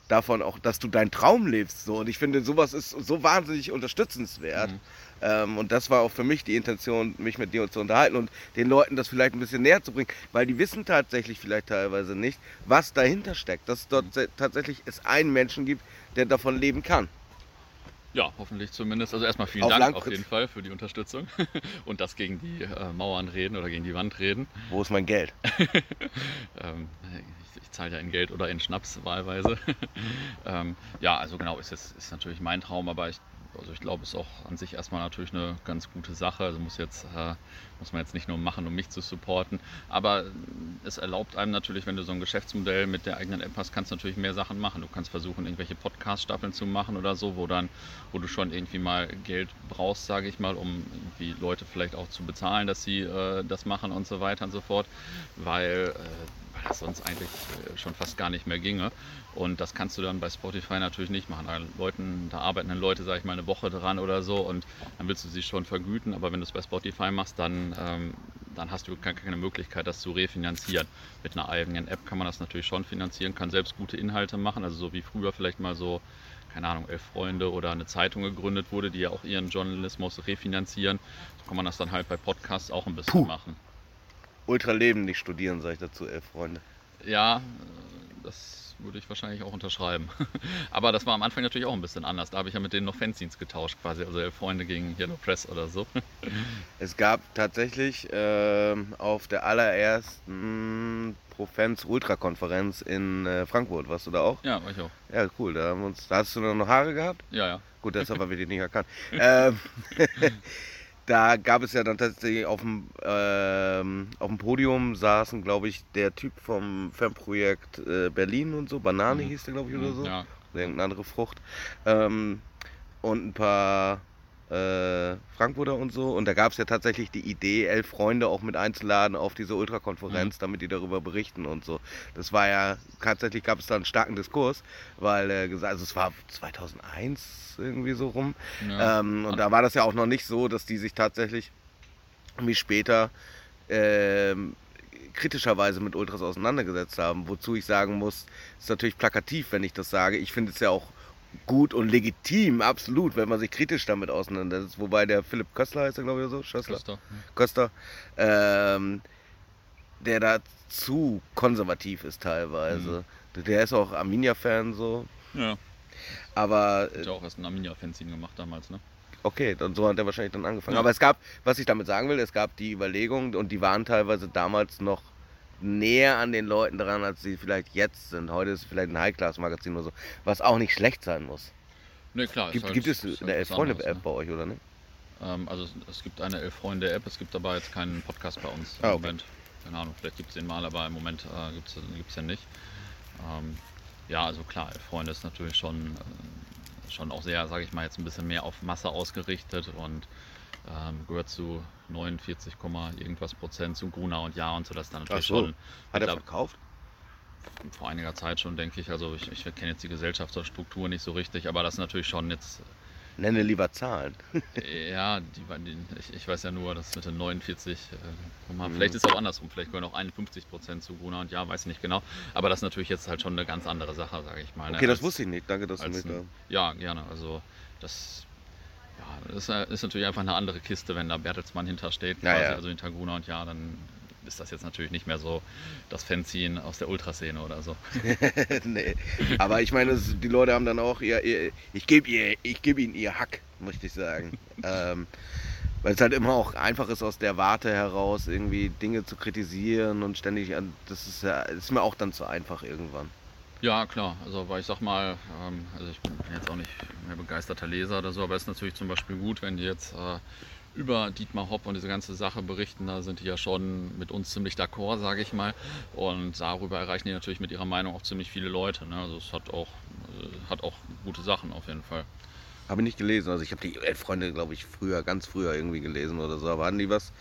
davon auch, dass du deinen Traum lebst. So. Und ich finde, sowas ist so wahnsinnig unterstützenswert. Mhm. Ähm, und das war auch für mich die Intention, mich mit dir zu unterhalten und den Leuten das vielleicht ein bisschen näher zu bringen, weil die wissen tatsächlich vielleicht teilweise nicht, was dahinter steckt. Dass es dort mhm. tatsächlich es einen Menschen gibt, der davon leben kann. Ja, hoffentlich zumindest. Also erstmal vielen Auf Dank langfristig. auf jeden Fall für die Unterstützung und das gegen die äh, Mauern reden oder gegen die Wand reden. Wo ist mein Geld? Ähm, ich, ich zahle ja in Geld oder in Schnaps wahlweise. ähm, ja, also genau, ist, jetzt, ist natürlich mein Traum, aber ich, also ich glaube, es ist auch an sich erstmal natürlich eine ganz gute Sache. Also muss, jetzt, äh, muss man jetzt nicht nur machen, um mich zu supporten. Aber es erlaubt einem natürlich, wenn du so ein Geschäftsmodell mit der eigenen App hast, kannst du natürlich mehr Sachen machen. Du kannst versuchen, irgendwelche Podcast-Staffeln zu machen oder so, wo dann, wo du schon irgendwie mal Geld brauchst, sage ich mal, um irgendwie Leute vielleicht auch zu bezahlen, dass sie äh, das machen und so weiter und so fort. Weil äh, das sonst eigentlich äh, schon fast gar nicht mehr ginge. Und das kannst du dann bei Spotify natürlich nicht machen. Da, Leuten, da arbeiten dann Leute, sage ich mal, eine Woche dran oder so und dann willst du sie schon vergüten. Aber wenn du es bei Spotify machst, dann, ähm, dann hast du keine, keine Möglichkeit, das zu refinanzieren. Mit einer eigenen App kann man das natürlich schon finanzieren, kann selbst gute Inhalte machen. Also so wie früher vielleicht mal so, keine Ahnung, elf Freunde oder eine Zeitung gegründet wurde, die ja auch ihren Journalismus refinanzieren. So kann man das dann halt bei Podcasts auch ein bisschen Puh. machen. Ultraleben nicht studieren, sage ich dazu, elf Freunde. Ja, äh, das würde ich wahrscheinlich auch unterschreiben. Aber das war am Anfang natürlich auch ein bisschen anders. Da habe ich ja mit denen noch Fanzines getauscht, quasi. Also elf Freunde gegen Yellow Press oder so. Es gab tatsächlich ähm, auf der allerersten Profens Ultra-Konferenz in äh, Frankfurt, warst du da auch? Ja, war ich auch. Ja, cool. Da, haben uns, da hast du noch Haare gehabt? Ja, ja. Gut, deshalb haben wir dich nicht erkannt. ähm, da gab es ja dann tatsächlich auf dem, ähm, auf dem Podium saßen, glaube ich, der Typ vom Fanprojekt äh, Berlin und so, Banane Mhm. hieß der, glaube ich, oder so. Ja, Oder irgendeine andere Frucht. Ähm, und ein paar äh, Frankfurter und so. Und da gab es ja tatsächlich die Idee, elf Freunde auch mit einzuladen auf diese Ultrakonferenz, damit die darüber berichten und so. Das war ja, tatsächlich gab es da einen starken Diskurs, weil äh, also es war 2001 irgendwie so rum. ja. Ähm, und da war das ja auch noch nicht so, dass die sich tatsächlich wie später ähm, kritischerweise mit Ultras auseinandergesetzt haben. Wozu ich sagen muss, ist natürlich plakativ, wenn ich das sage. Ich finde es ja auch gut und legitim, absolut, wenn man sich kritisch damit auseinandersetzt. Wobei der Philipp Köstler heißt er, glaube ich, oder so, Schössler, Köster. Köster, ähm, der da zu konservativ ist teilweise. Der ist auch Arminia-Fan so. Ja. Aber Hat ja auch erst ein Arminia-Fanzine gemacht damals, ne? Okay, dann so hat er wahrscheinlich dann angefangen. Ja. Aber es gab, was ich damit sagen will, es gab die Überlegungen und die waren teilweise damals noch näher an den Leuten dran, als sie vielleicht jetzt sind. Heute ist es vielleicht ein High-Class-Magazin oder so, was auch nicht schlecht sein muss. Ne, klar. Gibt, halt- gibt es halt eine Elf-Freunde-App anderes, bei euch, oder nicht? Ne? Ähm, also es, gibt eine Elf-Freunde-App, es gibt aber jetzt keinen Podcast bei uns im Ah, okay. Moment. Keine Ahnung, vielleicht gibt es den mal, aber im Moment äh, gibt es den nicht. Ähm, ja, also klar, Elf-Freunde ist natürlich schon, äh, schon auch sehr, sage ich mal, jetzt ein bisschen mehr auf Masse ausgerichtet und ähm, gehört zu 49, Komma irgendwas Prozent zu Gruna und Ja und so, das dann natürlich so. schon Hat er mittler- verkauft? vor einiger Zeit schon, denke ich. Also ich, ich kenne jetzt die Gesellschaftsstruktur nicht so richtig, aber das ist natürlich schon jetzt, Nenne lieber Zahlen. ja, die, die, ich, ich weiß ja nur, dass mit den 49, äh, Komma- Mhm. vielleicht ist es auch andersrum, vielleicht gehören auch 51 Prozent zu Gruna und ja, weiß ich nicht genau. Aber das ist natürlich jetzt halt schon eine ganz andere Sache, sage ich mal. ne, Okay, das als- wusste ich nicht. Danke, dass du mich da... Ja, gerne. Also das, das ist, natürlich einfach eine andere Kiste, wenn da Bertelsmann hintersteht, Ja, quasi, ja. also hinter Gruna und ja, dann ist das jetzt natürlich nicht mehr so das Fanzine aus der Ultraszene oder so. nee. Aber ich meine, die Leute haben dann auch ihr, ihr ich gebe ihr, ich gebe ihnen ihr Hack, möchte ich sagen. ähm, weil es halt immer auch einfach ist, aus der Warte heraus irgendwie Dinge zu kritisieren und ständig, an- das ist ja, ist mir auch dann zu einfach irgendwann. Ja, klar. Also, weil ich sag mal, ähm, also ich bin jetzt auch nicht mehr begeisterter Leser oder so, aber es ist natürlich zum Beispiel gut, wenn die jetzt äh, über Dietmar Hopp und diese ganze Sache berichten, da sind die ja schon mit uns ziemlich d'accord, sage ich mal. Und darüber erreichen die natürlich mit ihrer Meinung auch ziemlich viele Leute. Ne? Also es hat auch, äh, hat auch gute Sachen auf jeden Fall. Habe ich nicht gelesen. Also ich habe die Elf-Freunde, glaube ich, früher, ganz früher irgendwie gelesen oder so. Aber hatten die was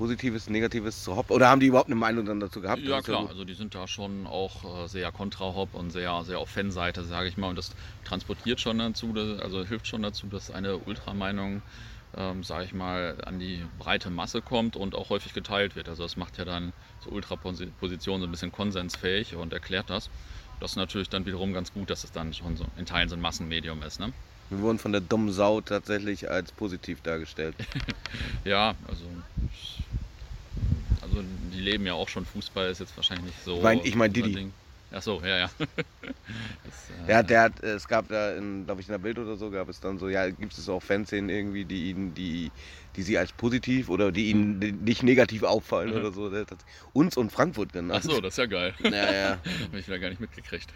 Positives, Negatives zu Hopp? Oder haben die überhaupt eine Meinung dann dazu gehabt? Ja klar, also die sind da schon auch äh, sehr kontra Hop und sehr, sehr auf Fanseite, sage ich mal. Und das transportiert schon dazu, also hilft schon dazu, dass eine Ultrameinung, ähm, sage ich mal, an die breite Masse kommt und auch häufig geteilt wird. Also das macht ja dann so Ultrapositionen so ein bisschen konsensfähig und erklärt das. Das ist natürlich dann wiederum ganz gut, dass es dann schon so in Teilen so ein Massenmedium ist. Ne? Wir wurden von der dummen Sau tatsächlich als positiv dargestellt. Ja, also, also die leben ja auch schon Fußball, ist jetzt wahrscheinlich nicht so. Ich mein- ich mein Didi. Ding. Ach so, ja, ja. Das, äh, ja, der hat, es gab da, glaube ich, in der Bild oder so, gab es dann so, ja, gibt es auch Fanszenen irgendwie, die ihn, die, die sie als positiv oder die ihnen mhm. nicht negativ auffallen mhm. oder so. Der hat uns und Frankfurt genannt. Ach so, das ist ja geil. Ja, ja. Habe ich wieder gar nicht mitgekriegt.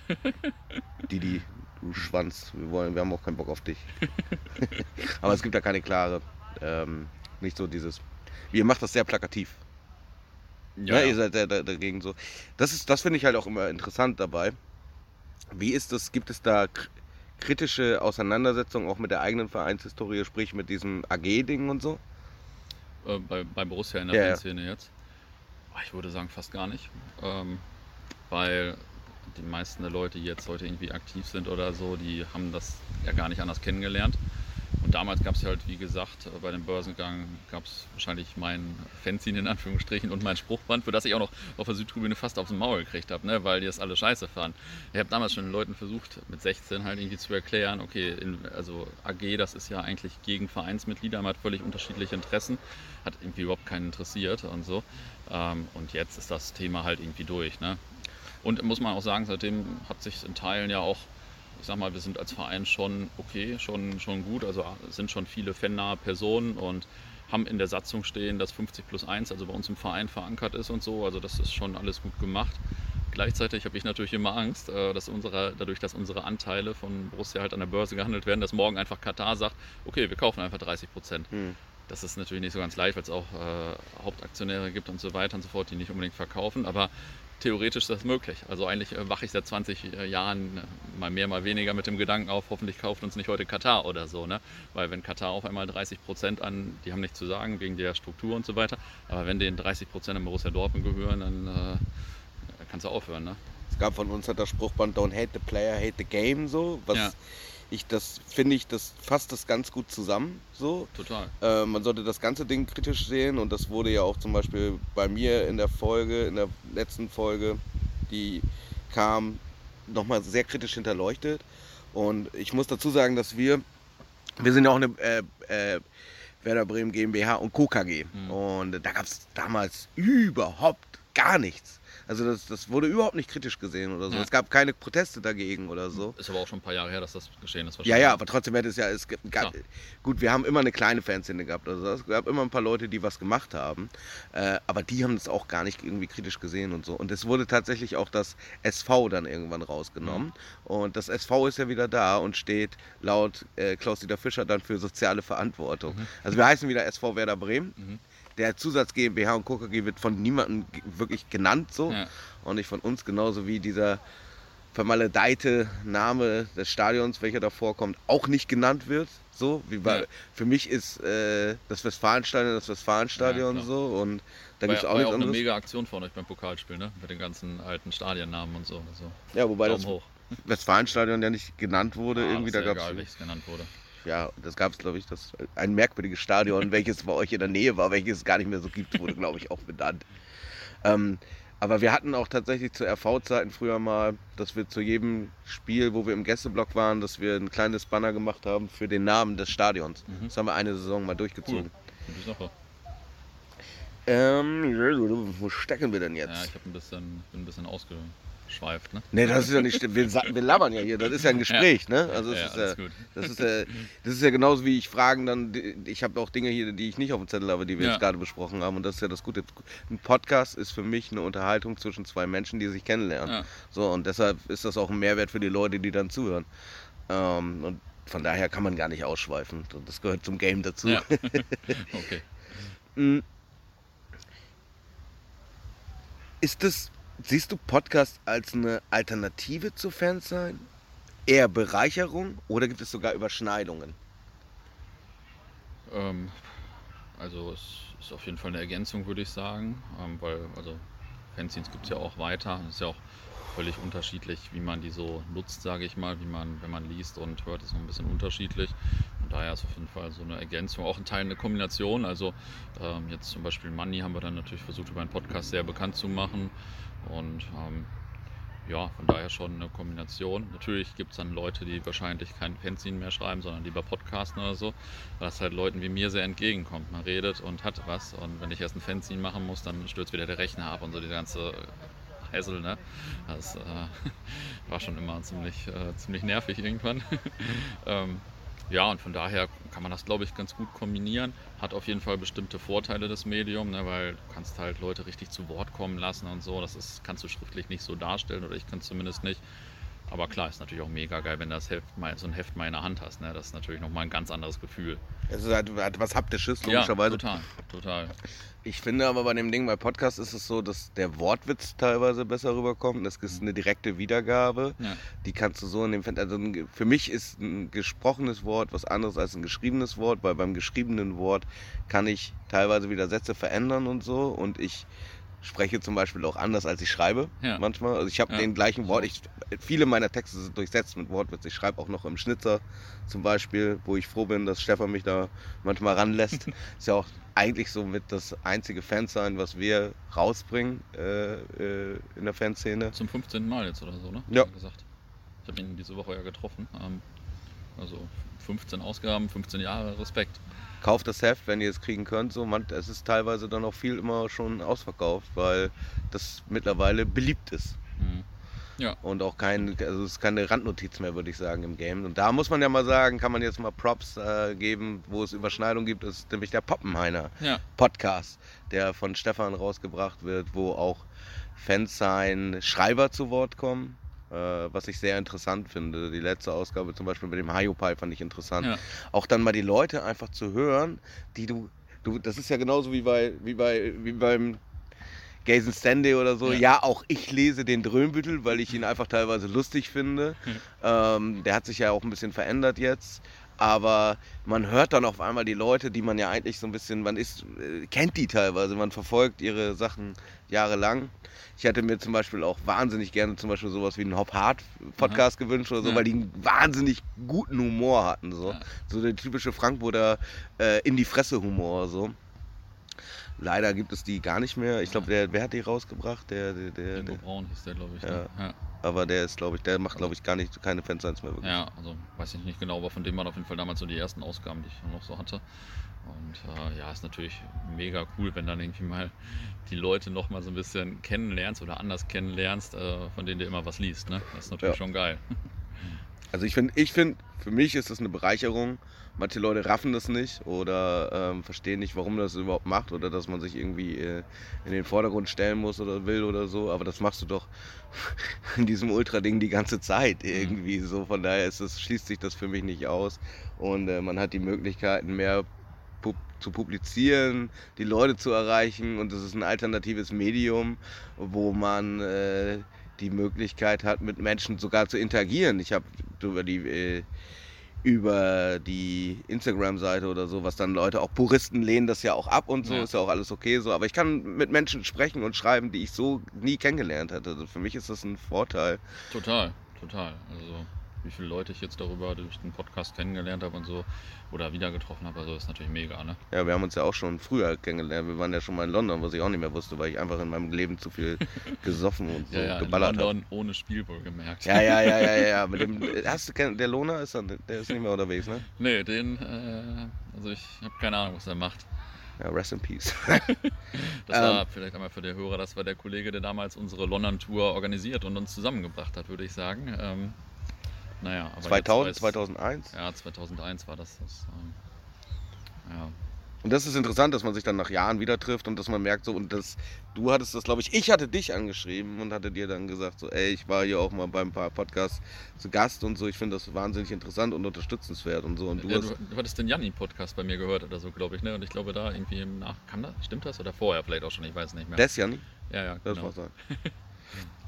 Didi, du Schwanz, wir, wollen, wir haben auch keinen Bock auf dich. Aber es gibt da keine klare, ähm, nicht so dieses, ihr macht das sehr plakativ. Ja, ja. Ihr seid da, da, dagegen so. Das, ist, das finde ich halt auch immer interessant dabei. Wie ist das, gibt es da kritische Auseinandersetzungen auch mit der eigenen Vereinshistorie, sprich mit diesem AG-Ding und so? Äh, bei, bei Borussia in der ja, Fanszene jetzt? Ich würde sagen fast gar nicht. Ähm, weil die meisten der Leute, die jetzt heute irgendwie aktiv sind oder so, die haben das ja gar nicht anders kennengelernt. Und damals gab es halt, wie gesagt, bei dem Börsengang gab es wahrscheinlich mein Fanzine in Anführungsstrichen und mein Spruchband, für das ich auch noch auf der Südtribüne fast aufs Maul gekriegt habe, ne, weil die das alle scheiße fanden. Ich habe damals schon den Leuten versucht, mit 16 halt irgendwie zu erklären, okay, in, also AG, das ist ja eigentlich gegen Vereinsmitglieder, man hat völlig unterschiedliche Interessen, hat irgendwie überhaupt keinen interessiert und so. Ähm, und jetzt ist das Thema halt irgendwie durch. Ne? Und muss man auch sagen, seitdem hat sich in Teilen ja auch ich sag mal, wir sind als Verein schon okay, schon, schon gut. Also sind schon viele fannahe Personen und haben in der Satzung stehen, dass 50 plus 1, also bei uns im Verein verankert ist und so. Also das ist schon alles gut gemacht. Gleichzeitig habe ich natürlich immer Angst, äh, dass unsere, dadurch, dass unsere Anteile von Borussia halt an der Börse gehandelt werden, dass morgen einfach Katar sagt, okay, wir kaufen einfach 30 Prozent. Hm. Das ist natürlich nicht so ganz leicht, weil es auch äh, Hauptaktionäre gibt und so weiter und so fort, die nicht unbedingt verkaufen. Aber theoretisch ist das möglich. Also eigentlich äh, wache ich seit 20 äh, Jahren äh, mal mehr, mal weniger mit dem Gedanken auf, hoffentlich kauft uns nicht heute Katar oder so. Ne? Weil wenn Katar auf einmal 30 Prozent an, die haben nichts zu sagen wegen der Struktur und so weiter, aber wenn denen 30 Prozent an Borussia Dortmund gehören, dann äh, kannst du aufhören. Ne? Es gab von uns hat das Spruchband Don't hate the player, hate the game so, was ja ich das finde ich, das fasst das ganz gut zusammen. So. Total. Äh, man sollte das ganze Ding kritisch sehen und das wurde ja auch zum Beispiel bei mir in der Folge, in der letzten Folge, die kam, nochmal sehr kritisch hinterleuchtet. Und ich muss dazu sagen, dass wir, wir sind ja auch eine äh, äh, Werder Bremen GmbH und Co. KG. Mhm. Und da gab es damals überhaupt gar nichts. Also das, das wurde überhaupt nicht kritisch gesehen oder so. Ja. Es gab keine Proteste dagegen oder so. Ist aber auch schon ein paar Jahre her, dass das geschehen ist. Ja, ja, aber trotzdem hätte es ja, es gab, gut, wir haben immer eine kleine Fanszene gehabt. Also es gab immer ein paar Leute, die was gemacht haben. Äh, aber die haben es auch gar nicht irgendwie kritisch gesehen und so. Und es wurde tatsächlich auch das SV dann irgendwann rausgenommen. Mhm. Und das SV ist ja wieder da und steht laut äh, Klaus-Dieter Fischer dann für soziale Verantwortung. Mhm. Also wir heißen wieder SV Werder Bremen. Mhm der Zusatz GmbH und Co. KG wird von niemandem wirklich genannt so ja. und nicht von uns genauso wie dieser vermaledeite Name des Stadions, welcher da vorkommt, auch nicht genannt wird. So, wie bei, ja. für mich ist äh, das Westfalenstadion das Westfalenstadion ja, so und da gibt es auch war auch anderes. eine mega Aktion von euch beim Pokalspiel, ne? Mit den ganzen alten Stadionnamen und so. Also ja, wobei Daumen das hoch. Westfalenstadion ja nicht genannt wurde. Ja, irgendwie da gab es. genannt wurde ja, das gab es, glaube ich, das, ein merkwürdiges Stadion, welches bei euch in der Nähe war, welches es gar nicht mehr so gibt, wurde, glaube ich, auch benannt. Ähm, aber wir hatten auch tatsächlich zu RV-Zeiten früher mal, dass wir zu jedem Spiel, wo wir im Gästeblock waren, dass wir ein kleines Banner gemacht haben für den Namen des Stadions. Mhm. Das haben wir eine Saison mal durchgezogen. Cool. Sache. Ähm, wo stecken wir denn jetzt? Ja, ich habe ein bisschen, bin ein bisschen ausge abschweift. Ne? Nee, das ist ja nicht wir, wir labern ja hier, das ist ja ein Gespräch. Ja. Ne? Also das, ja, ist ja, das, ist ja, das ist ja genauso wie ich Fragen dann, ich habe auch Dinge hier, die ich nicht auf dem Zettel habe, die wir jetzt gerade besprochen haben. Und das ist ja das Gute. Ein Podcast ist für mich eine Unterhaltung zwischen zwei Menschen, die sich kennenlernen. So, und deshalb ist das auch ein Mehrwert für die Leute, die dann zuhören. Ähm, und von daher kann man gar nicht ausschweifen. Das gehört zum Game dazu. Okay. Mm. Ist das Siehst du Podcast als eine Alternative zu Fans sein? Eher Bereicherung oder gibt es sogar Überschneidungen? Ähm, also es ist auf jeden Fall eine Ergänzung, würde ich sagen, ähm, weil also Fanzines gibt es ja auch weiter. Es ist ja auch völlig unterschiedlich, wie man die so nutzt, sage ich mal, wie man, wenn man liest und hört, ist noch ein bisschen unterschiedlich. Von daher ist auf jeden Fall so eine Ergänzung, auch ein Teil eine Kombination. Also ähm, jetzt zum Beispiel Money haben wir dann natürlich versucht, über einen Podcast sehr bekannt zu machen. Und ähm, ja, von daher schon eine Kombination. Natürlich gibt es dann Leute, die wahrscheinlich kein Fanzine mehr schreiben, sondern lieber Podcasten oder so, weil das halt Leuten wie mir sehr entgegenkommt. Man redet und hat was und wenn ich erst ein Fanzine machen muss, dann stürzt wieder der Rechner ab und so die ganze Hassel, ne? Das äh, war schon immer ziemlich, äh, ziemlich nervig irgendwann. ähm, ja, und von daher kann man das, glaube ich, ganz gut kombinieren. Hat auf jeden Fall bestimmte Vorteile des Medium, ne, weil du kannst halt Leute richtig zu Wort kommen lassen und so. Das ist, kannst du schriftlich nicht so darstellen oder ich kann es zumindest nicht. Aber klar, ist natürlich auch mega geil, wenn du das Heft mal, so ein Heft mal in der Hand hast. Ne? Das ist natürlich nochmal ein ganz anderes Gefühl. Es ist halt, halt was Haptisches, logischerweise. Ja, total, total. Ich finde aber bei dem Ding bei Podcast ist es so, dass der Wortwitz teilweise besser rüberkommt. Das ist eine direkte Wiedergabe. Ja. Die kannst du so in dem Fan also für mich ist ein gesprochenes Wort was anderes als ein geschriebenes Wort, weil beim geschriebenen Wort kann ich teilweise wieder Sätze verändern und so und ich spreche zum Beispiel auch anders, als ich schreibe. Ja. Manchmal. Also ich habe Ja. den gleichen Wort. Ich, viele meiner Texte sind durchsetzt mit Wortwitz. Ich schreibe auch noch im Schnitzer zum Beispiel, wo ich froh bin, dass Stefan mich da manchmal ranlässt. Ist ja auch eigentlich so mit das einzige Fansein, was wir rausbringen äh, äh, in der Fanszene. Zum 15. Mal jetzt oder so, ne? Ja. Gesagt. Ich habe ihn diese Woche ja getroffen. Ähm, also 15 Ausgaben, 15 Jahre, Respekt. Kauft das Heft, wenn ihr es kriegen könnt. So, man, es ist teilweise dann auch viel immer schon ausverkauft, weil das mittlerweile beliebt ist. Mhm. Und auch kein, also es ist keine Randnotiz mehr, würde ich sagen, im Game. Und da muss man ja mal sagen, kann man jetzt mal Props äh, geben, wo es Überschneidung gibt, ist nämlich der Poppenheiner Ja, Podcast, der von Stefan rausgebracht wird, wo auch Fans sein Schreiber zu Wort kommen. Äh, was ich sehr interessant finde. Die letzte Ausgabe zum Beispiel mit dem Hayopai fand ich interessant. ja, Auch dann mal die Leute einfach zu hören, die du, du das ist ja genauso wie bei, wie bei, wie beim Gazen Stanley oder so. Ja. Ja. auch ich lese den Drömbüttel, weil ich ihn einfach teilweise lustig finde. Ähm, der hat sich ja auch ein bisschen verändert jetzt. Aber man hört dann auf einmal die Leute, die man ja eigentlich so ein bisschen, man ist, äh, kennt die teilweise, man verfolgt ihre Sachen jahrelang. Ich hätte mir zum Beispiel auch wahnsinnig gerne zum Beispiel sowas wie einen Hop Hard Podcast gewünscht oder so, Ja. weil die einen wahnsinnig guten Humor hatten. So, Ja. so der typische Frankfurter äh, in die Fresse Humor. So. Leider gibt es die gar nicht mehr. Ich glaube, der, wer hat die rausgebracht? Der, der, der, Ingo der Braun hieß der, glaube ich. Ja. Ne? Ja. aber der ist, glaube ich, der macht, glaube ich, gar nicht keine Fansigns mehr wirklich. ja, also weiß ich nicht genau, aber von dem waren auf jeden Fall damals so die ersten Ausgaben, die ich noch so hatte. Und äh, ja, ist natürlich mega cool, wenn dann irgendwie mal die Leute noch mal so ein bisschen kennenlernst oder anders kennenlernst, äh, von denen du immer was liest. Ne? Das ist natürlich Ja. schon geil. Also ich finde, ich finde, für mich ist das eine Bereicherung. Manche Leute raffen das nicht oder ähm, verstehen nicht, warum das überhaupt macht oder dass man sich irgendwie äh, in den Vordergrund stellen muss oder will oder so. Aber das machst du doch in diesem Ultra-Ding die ganze Zeit irgendwie so. Von daher ist das, schließt sich das für mich nicht aus. Und äh, man hat die Möglichkeiten, mehr zu publizieren, die Leute zu erreichen. Und es ist ein alternatives Medium, wo man äh, die Möglichkeit hat, mit Menschen sogar zu interagieren. Ich habe über die äh, über die Instagram-Seite oder so, was dann Leute, auch Puristen lehnen das ja auch ab und so, Ja. ist ja auch alles okay so. Aber ich kann mit Menschen sprechen und schreiben, die ich so nie kennengelernt hätte. Also für mich ist das ein Vorteil. Total, total. Also wie viele Leute ich jetzt darüber durch den Podcast kennengelernt habe und so oder wieder getroffen habe, also ist natürlich mega, ne? Ja, wir haben uns ja auch schon früher kennengelernt. Wir waren ja schon mal in London, was ich auch nicht mehr wusste, weil ich einfach in meinem Leben zu viel gesoffen und so ja, ja, geballert habe. London ohne Spiel wohl gemerkt. Ja, ja, ja, ja, ja. Mit dem, hast du, der Lohner ist dann, der ist nicht mehr unterwegs, ne? Nee, den, äh, also ich habe keine Ahnung, was er macht. Ja, rest in peace. Das Ähm. war vielleicht einmal für die Hörer, das war der Kollege, der damals unsere London-Tour organisiert und uns zusammengebracht hat, würde ich sagen. Ähm, naja, aber 2000, jetzt weiß- 2001. Ja, 2001 war das. das ähm, ja, Und das ist interessant, dass man sich dann nach Jahren wieder trifft und dass man merkt so, und das, du hattest das, glaube ich, ich hatte dich angeschrieben und hatte dir dann gesagt, so, ey, ich war hier auch mal beim paar Podcasts zu Gast und so, ich finde das wahnsinnig interessant und unterstützenswert und so. Und du ja, hast, du, du hattest den Janni-Podcast bei mir gehört oder so, glaube ich, ne? Und ich glaube, da irgendwie im Nach. Kann das? Stimmt das? Oder vorher vielleicht auch schon, ich weiß nicht mehr. das ja nicht, ja, ja, das genau. war's sein.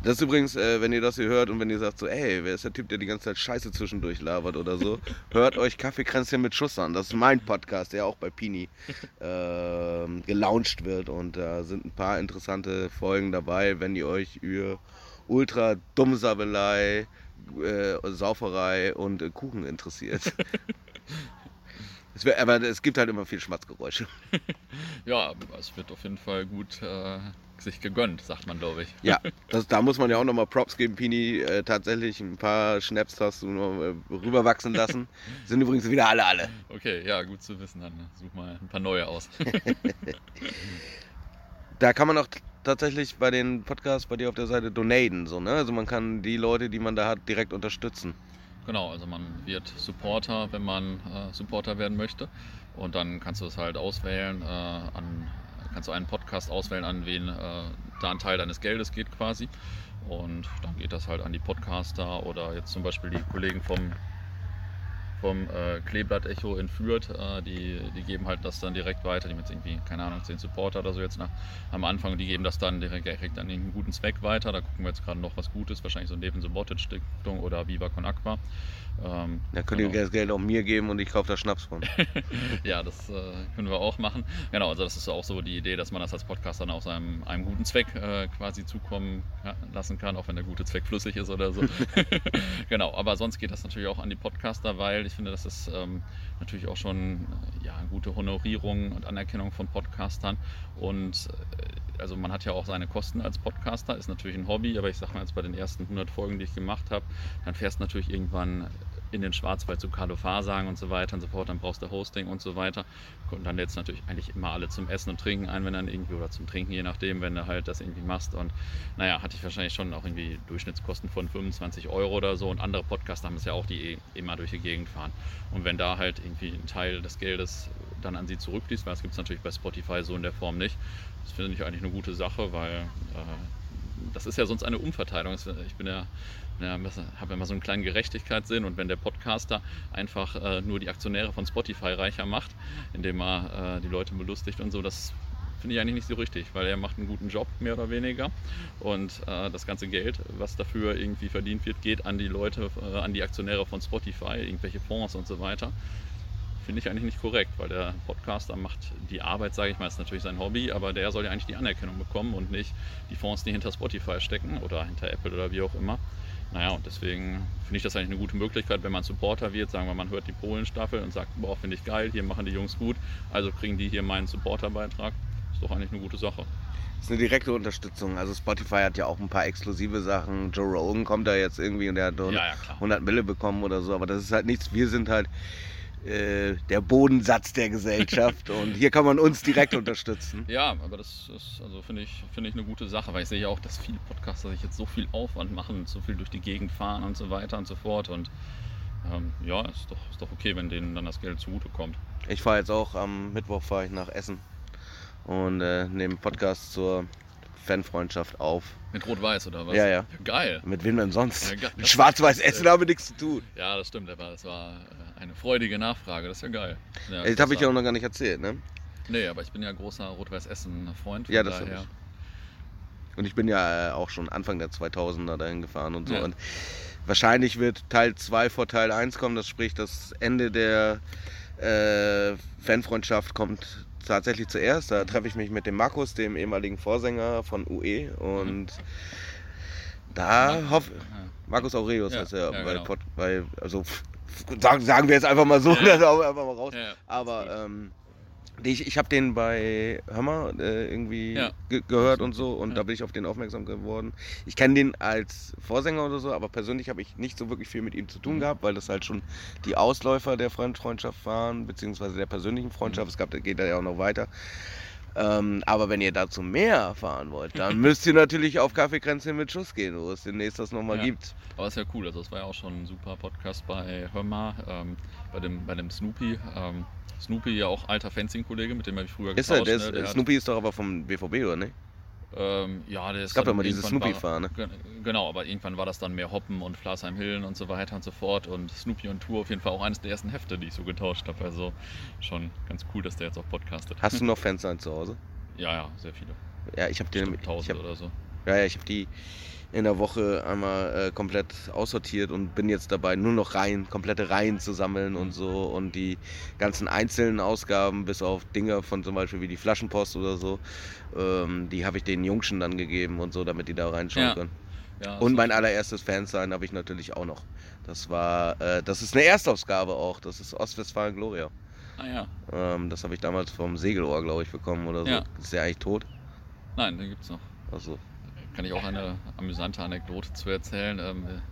Das ist übrigens, äh, wenn ihr das hier hört und wenn ihr sagt so, ey, wer ist der Typ, der die ganze Zeit Scheiße zwischendurch labert oder so, hört euch Kaffeekränzchen mit Schuss an. Das ist mein Podcast, der auch bei Pini ähm, gelauncht wird und da sind ein paar interessante Folgen dabei, wenn ihr euch über Ultra Dummsabelei, äh, Sauferei und äh, Kuchen interessiert. es wär, aber es gibt halt immer viel Schmatzgeräusche. Ja, es wird auf jeden Fall gut äh, sich gegönnt, sagt man, glaube ich. Ja, das, da muss man ja auch nochmal Props geben, Pini. Äh, tatsächlich ein paar Schnaps hast du noch äh, rüberwachsen lassen. Sind übrigens wieder alle alle. Okay, ja, gut zu wissen. Dann such mal ein paar neue aus. Da kann man auch tatsächlich bei den Podcasts bei dir auf der Seite donaten, so, ne? Also man kann die Leute, die man da hat, direkt unterstützen. Genau, also man wird Supporter, wenn man äh, Supporter werden möchte. Und dann kannst du es halt auswählen, äh, an, kannst du einen Podcast auswählen, an wen äh, da ein Teil deines Geldes geht quasi. Und dann geht das halt an die Podcaster oder jetzt zum Beispiel die Kollegen vom vom äh, Kleeblatt-Echo in Fürth. Äh, die, die geben halt das dann direkt weiter. Die haben jetzt irgendwie, keine Ahnung, 10 Supporter oder so jetzt nach, am Anfang. Die geben das dann direkt, direkt an einen guten Zweck weiter. Da gucken wir jetzt gerade noch was Gutes. Wahrscheinlich so neben so Stiftung oder Viva Con Aqua. Ähm, da könnt ihr genau. das Geld auch mir geben und ich kaufe da Schnaps von. ja, das äh, können wir auch machen. Genau, also das ist auch so die Idee, dass man das als Podcast dann aus einem, einem guten Zweck äh, quasi zukommen lassen kann, auch wenn der gute Zweck flüssig ist oder so. genau, aber sonst geht das natürlich auch an die Podcaster, weil ich finde, das ist ähm, natürlich auch schon ja, eine gute Honorierung und Anerkennung von Podcastern. Und äh, also man hat ja auch seine Kosten als Podcaster, ist natürlich ein Hobby, aber ich sag mal jetzt bei den ersten 100 Folgen, die ich gemacht habe, dann fährst du natürlich irgendwann in den Schwarzwald zu Carlo sagen und so weiter und so fort, dann brauchst du Hosting und so weiter. Und dann lädst du natürlich eigentlich immer alle zum Essen und Trinken ein, wenn dann irgendwie, oder zum Trinken, je nachdem, wenn du halt das irgendwie machst. Und naja, hatte ich wahrscheinlich schon auch irgendwie Durchschnittskosten von 25 Euro oder so. Und andere Podcasts haben es ja auch, die eh immer durch die Gegend fahren. Und wenn da halt irgendwie ein Teil des Geldes dann an sie zurückfließt, weil das gibt es natürlich bei Spotify so in der Form nicht. Das finde ich eigentlich eine gute Sache, weil äh, das ist ja sonst eine Umverteilung. Ich bin ja ja, habe immer so einen kleinen Gerechtigkeitssinn und wenn der Podcaster einfach äh, nur die Aktionäre von Spotify reicher macht, indem er äh, die Leute belustigt und so, das finde ich eigentlich nicht so richtig, weil er macht einen guten Job, mehr oder weniger. Und äh, das ganze Geld, was dafür irgendwie verdient wird, geht an die Leute, äh, an die Aktionäre von Spotify, irgendwelche Fonds und so weiter. Finde ich eigentlich nicht korrekt, weil der Podcaster macht die Arbeit, sage ich mal, ist natürlich sein Hobby, aber der soll ja eigentlich die Anerkennung bekommen und nicht die Fonds, die hinter Spotify stecken oder hinter Apple oder wie auch immer. Naja, und deswegen finde ich das eigentlich eine gute Möglichkeit, wenn man Supporter wird, sagen wir, man hört die Polen-Staffel und sagt, boah, finde ich geil, hier machen die Jungs gut, also kriegen die hier meinen Supporterbeitrag. Ist doch eigentlich eine gute Sache. Das ist eine direkte Unterstützung. Also Spotify hat ja auch ein paar exklusive Sachen. Joe Rogan kommt da jetzt irgendwie und der hat ja, ja, 100 Mille bekommen oder so. Aber das ist halt nichts. Wir sind halt äh, der Bodensatz der Gesellschaft und hier kann man uns direkt unterstützen. Ja, aber das ist, also finde ich, finde ich eine gute Sache, weil ich sehe ja auch, dass viele Podcaster sich jetzt so viel Aufwand machen, so viel durch die Gegend fahren und so weiter und so fort und ähm, ja, ist doch, ist doch okay, wenn denen dann das Geld zugutekommt. Ich fahre jetzt auch am Mittwoch fahre ich nach Essen und äh, nehme Podcast zur Fanfreundschaft auf. Mit Rot-Weiß oder was? Ja, ja. Geil. Mit wem denn sonst? Ja, Mit Schwarz-Weiß Essen haben wir nichts zu tun. Ja, das stimmt, aber das war äh, eine freudige Nachfrage, das ist ja geil. Ja, das habe ich ja auch noch gar nicht erzählt, ne? Nee, aber ich bin ja großer Rot-Weiß Essen-Freund. Ja, das daher. Ich. Und ich bin ja äh, auch schon Anfang der 2000er dahin gefahren und so. Ja. Und wahrscheinlich wird Teil 2 vor Teil 1 kommen, das spricht das Ende der äh, Fanfreundschaft kommt tatsächlich zuerst. Da treffe ich mich mit dem Markus, dem ehemaligen Vorsänger von UE. Und mhm. da hoffe Markus Aurelius ja, heißt er, ja, weil, genau. weil, also sagen, sagen wir jetzt einfach mal so, ja. einfach mal raus. Aber ähm, ich, ich habe den bei Hörmer äh, irgendwie ja. ge gehört und so und ja. da bin ich auf den aufmerksam geworden. Ich kenne den als Vorsänger oder so, aber persönlich habe ich nicht so wirklich viel mit ihm zu tun mhm. gehabt, weil das halt schon die Ausläufer der Freundschaft waren, beziehungsweise der persönlichen Freundschaft. Mhm. Es gab, geht da ja auch noch weiter. Ähm, aber wenn ihr dazu mehr erfahren wollt, dann müsst ihr natürlich auf Kaffeekränze mit Schuss gehen, wo es demnächst das nochmal ja. gibt. Aber ist ja cool, also das war ja auch schon ein super Podcast bei Hörmer, ähm, bei, dem, bei dem Snoopy. Ähm, Snoopy ja auch alter Fencing-Kollege, mit dem habe ich früher ist getauscht. Er, der, ne? der Snoopy hat, ist doch aber vom BVB, oder nicht? Ähm, ja, der ist es gab ja mal diese Snoopy-Fahrer, ne? Genau, aber irgendwann war das dann mehr Hoppen und Flasheim-Hillen und so weiter und so fort. Und Snoopy und Tour auf jeden Fall auch eines der ersten Hefte, die ich so getauscht habe. Also schon ganz cool, dass der jetzt auch podcastet. Hast du noch Fans zu Hause? Ja, ja, sehr viele. Ja, ich habe den. 1000 oder so. Ja, ja, ich habe die in der Woche einmal äh, komplett aussortiert und bin jetzt dabei, nur noch Reihen, komplette Reihen zu sammeln und so und die ganzen einzelnen Ausgaben, bis auf Dinge von zum Beispiel wie die Flaschenpost oder so, ähm, die habe ich den Jungschen dann gegeben und so, damit die da reinschauen ja. können. Ja, und mein allererstes Fansein habe ich natürlich auch noch. Das war, äh, das ist eine Erstausgabe auch, das ist Ostwestfalen Gloria. Ah ja. Ähm, das habe ich damals vom Segelohr, glaube ich, bekommen oder so. Ja. Ist der eigentlich tot? Nein, den gibt es noch. Achso kann ich auch eine amüsante Anekdote zu erzählen. Ähm,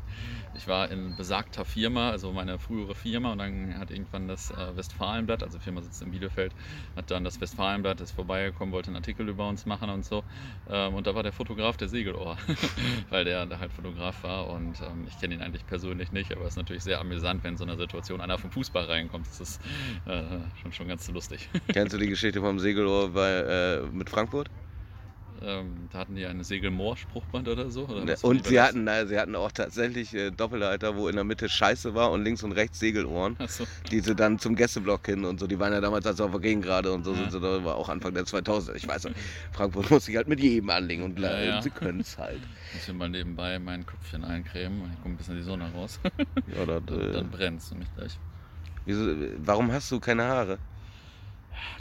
ich war in besagter Firma, also meine frühere Firma, und dann hat irgendwann das äh, Westfalenblatt, also Firma sitzt in Bielefeld, hat dann das Westfalenblatt, ist vorbeigekommen, wollte einen Artikel über uns machen und so. Ähm, und da war der Fotograf der Segelohr, weil der, der halt Fotograf war und ähm, ich kenne ihn eigentlich persönlich nicht, aber es ist natürlich sehr amüsant, wenn in so einer Situation einer vom Fußball reinkommt. Das ist äh, schon, schon ganz lustig. Kennst du die Geschichte vom Segelohr bei, äh, mit Frankfurt? Ähm, da hatten die eine Segelmoor-Spruchband oder so. Oder ne, und sie hatten, na, sie hatten auch tatsächlich äh, Doppelleiter, wo in der Mitte Scheiße war und links und rechts Segelohren. So. Die sie dann zum Gästeblock hin und so. Die waren ja damals als auf der Gegend gerade und so ja. sind sie da, war auch Anfang der 2000 Ich weiß, Frankfurt muss sich halt mit jedem anlegen und ja, ja. sie können es halt. Ich muss hier mal nebenbei mein Köpfchen eincremen ich komme ein bisschen in die Sonne raus. ja, das, dann, äh, dann brennt es nämlich gleich. Wieso, warum hast du keine Haare?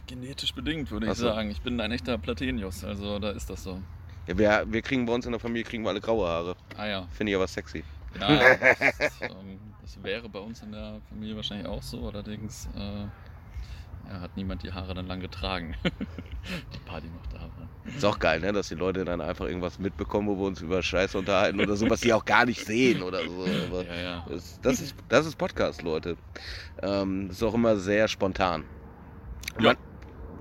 Genetisch bedingt, würde ich so. sagen. Ich bin ein echter Platenius, also da ist das so. Ja, wir, wir kriegen bei uns in der Familie kriegen wir alle graue Haare. Ah ja. Finde ich aber sexy. Ja, das, ähm, das, wäre bei uns in der Familie wahrscheinlich auch so, allerdings äh, ja, hat niemand die Haare dann lang getragen. die die noch da waren. Ist auch geil, ne? dass die Leute dann einfach irgendwas mitbekommen, wo wir uns über Scheiße unterhalten oder so, was sie auch gar nicht sehen oder so. Ja, ja. Das, das, ist, das ist Podcast, Leute. Ähm, ist auch immer sehr spontan. Ja.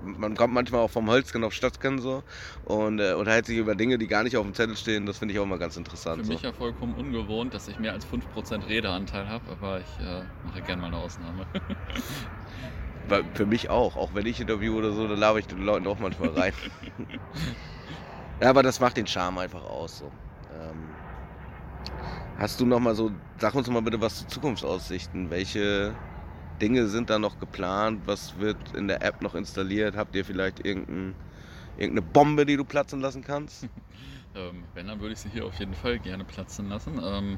Man, man kommt manchmal auch vom Holzken auf Stadtken so und äh, unterhält sich über Dinge, die gar nicht auf dem Zettel stehen. Das finde ich auch mal ganz interessant. Für so. mich ja vollkommen ungewohnt, dass ich mehr als 5% Redeanteil habe, aber ich äh, mache gerne mal eine Ausnahme. Für mich auch. Auch wenn ich interview oder so, da laber ich den Leuten auch manchmal rein. ja, aber das macht den Charme einfach aus. So. Ähm, hast du noch mal so, sag uns mal bitte was zu Zukunftsaussichten. Welche Dinge sind da noch geplant? Was wird in der App noch installiert? Habt ihr vielleicht irgendein, irgendeine Bombe, die du platzen lassen kannst? ähm, wenn, dann würde ich sie hier auf jeden Fall gerne platzen lassen. Ähm,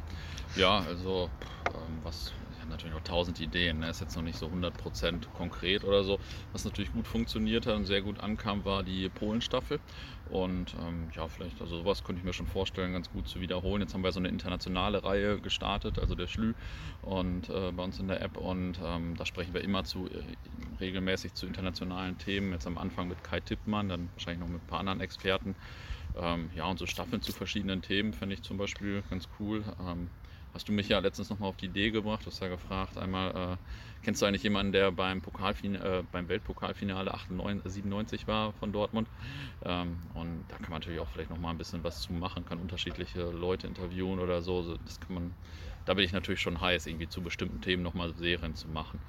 ja, also ähm, was natürlich noch tausend Ideen. Ne? Ist jetzt noch nicht so 100% konkret oder so. Was natürlich gut funktioniert hat und sehr gut ankam, war die Polenstaffel. Und ähm, ja, vielleicht, also sowas könnte ich mir schon vorstellen, ganz gut zu wiederholen. Jetzt haben wir so eine internationale Reihe gestartet, also der Schlü und äh, bei uns in der App. Und ähm, da sprechen wir immer zu äh, regelmäßig zu internationalen Themen. Jetzt am Anfang mit Kai Tippmann, dann wahrscheinlich noch mit ein paar anderen Experten. Ähm, ja, und so Staffeln zu verschiedenen Themen fände ich zum Beispiel ganz cool. Hast du mich ja letztens nochmal auf die Idee gebracht. Du hast ja gefragt, einmal, äh, kennst du eigentlich jemanden, der beim, Pokalfin äh, beim Weltpokalfinale 98, 97 war von Dortmund? Ähm, und da kann man natürlich auch vielleicht nochmal ein bisschen was zu machen, kann unterschiedliche Leute interviewen oder so. Das kann man, da bin ich natürlich schon heiß, irgendwie zu bestimmten Themen nochmal Serien zu machen.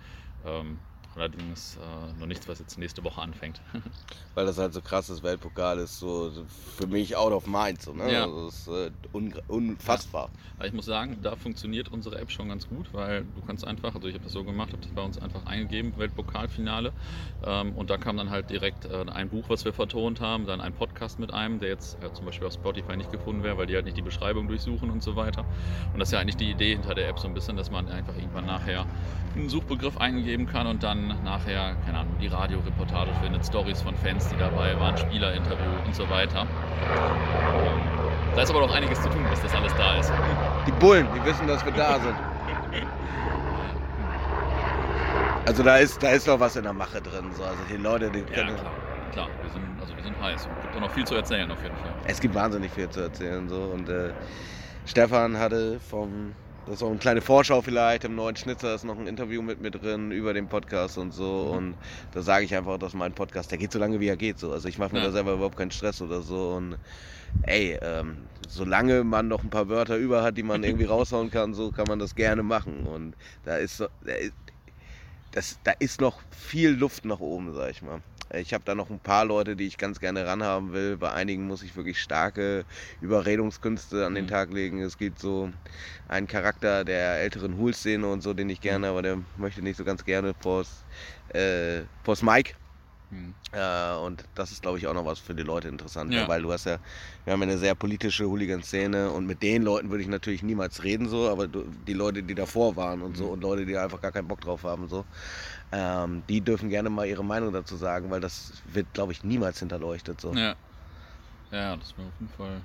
Ähm, Allerdings äh, noch nichts, was jetzt nächste Woche anfängt. Weil das halt so krasses Weltpokal ist, so für mich out of mind. So, ne? ja. Das ist äh, un unfassbar. Ja. Ich muss sagen, da funktioniert unsere App schon ganz gut, weil du kannst einfach, also ich habe das so gemacht, habe das bei uns einfach eingegeben, Weltpokalfinale. Ähm, und da kam dann halt direkt äh, ein Buch, was wir vertont haben, dann ein Podcast mit einem, der jetzt äh, zum Beispiel auf Spotify nicht gefunden wäre, weil die halt nicht die Beschreibung durchsuchen und so weiter. Und das ist ja eigentlich die Idee hinter der App so ein bisschen, dass man einfach irgendwann nachher einen Suchbegriff eingeben kann und dann nachher, keine Ahnung, die Radioreportage findet, Stories von Fans, die dabei waren, Spielerinterview und so weiter. Ähm, da ist aber noch einiges zu tun, bis das alles da ist. Die Bullen, die wissen, dass wir da sind. Also da ist, da ist noch was in der Mache drin. So. Also die Leute, die können. Ja, klar, klar. Wir sind, also wir sind heiß. Es gibt auch noch viel zu erzählen auf jeden Fall. Es gibt wahnsinnig viel zu erzählen. So. Und äh, Stefan hatte vom das ist auch eine kleine Vorschau vielleicht. Im neuen Schnitzer ist noch ein Interview mit mir drin über den Podcast und so. Mhm. Und da sage ich einfach, dass mein Podcast, der geht so lange, wie er geht. So. Also ich mache mir ja. da selber überhaupt keinen Stress oder so. Und ey, ähm, solange man noch ein paar Wörter über hat, die man irgendwie raushauen kann, so kann man das gerne machen. Und da ist, da ist, das, da ist noch viel Luft nach oben, sag ich mal. Ich habe da noch ein paar Leute, die ich ganz gerne ranhaben will. Bei einigen muss ich wirklich starke Überredungskünste an den mhm. Tag legen. Es gibt so einen Charakter der älteren Hool-Szene und so, den ich gerne, mhm. aber der möchte nicht so ganz gerne vors, äh, vors Mike. Mhm. Äh, und das ist, glaube ich, auch noch was für die Leute interessant, ja. weil du hast ja, wir haben ja eine sehr politische Hooligan-Szene und mit den Leuten würde ich natürlich niemals reden, so, aber du, die Leute, die davor waren und mhm. so und Leute, die einfach gar keinen Bock drauf haben, so, ähm, die dürfen gerne mal ihre Meinung dazu sagen, weil das wird, glaube ich, niemals hinterleuchtet. So. Ja. Ja, das wäre auf jeden Fall.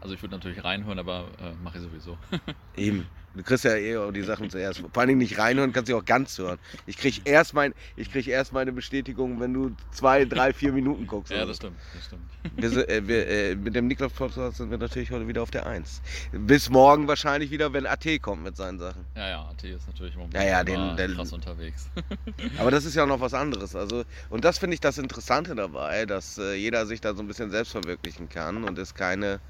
Also ich würde natürlich reinhören, aber äh, mache ich sowieso. Eben. Du kriegst ja eh die Sachen zuerst. Vor allen Dingen nicht reinhören, kannst du auch ganz hören. Ich krieg erst, mein, ich krieg erst meine Bestätigung, wenn du zwei, drei, vier Minuten guckst. ja, das stimmt, das stimmt. wir, äh, wir, äh, mit dem Niklas Podcast sind wir natürlich heute wieder auf der Eins. Bis morgen wahrscheinlich wieder, wenn AT kommt mit seinen Sachen. Ja, ja, AT ist natürlich im Moment Ja, ja, immer den- den- krass unterwegs. Aber das ist ja auch noch was anderes. Also, und das finde ich das Interessante dabei, dass äh, jeder sich da so ein bisschen selbst verwirklichen kann und es keine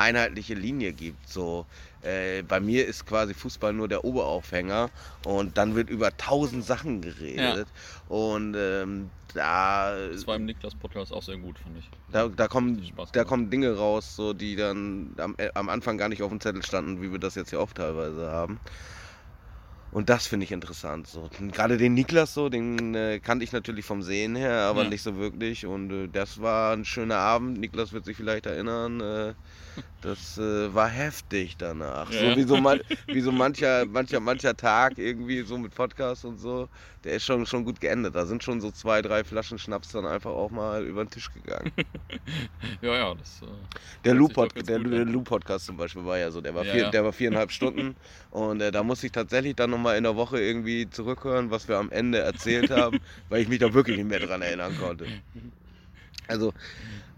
einheitliche Linie gibt. So, äh, bei mir ist quasi Fußball nur der Oberaufhänger und dann wird über tausend Sachen geredet. Und ähm, da, Das war im Niklas-Podcast auch sehr gut, fand ich. da, da, kommen, da kommen Dinge raus, so, die dann am, äh, am Anfang gar nicht auf dem Zettel standen, wie wir das jetzt hier oft teilweise haben. Und das finde ich interessant. So. Gerade den Niklas so, den äh, kannte ich natürlich vom Sehen her, aber Ja. nicht so wirklich. Und äh, das war ein schöner Abend. Niklas wird sich vielleicht erinnern. Äh, das äh, war heftig danach. Ja. So wie so, man, wie so mancher, mancher, mancher Tag irgendwie so mit Podcast und so. Der ist schon, schon gut geendet. Da sind schon so zwei, drei Flaschen Schnaps dann einfach auch mal über den Tisch gegangen. Ja, ja, das. Äh, Der ganz der, der zum Beispiel war ja so, der war, Ja, vier, ja. der war viereinhalb Stunden und äh, da musste ich tatsächlich dann nochmal in der Woche irgendwie zurückhören, was wir am Ende erzählt haben, weil ich mich da wirklich nicht mehr dran erinnern konnte. Also,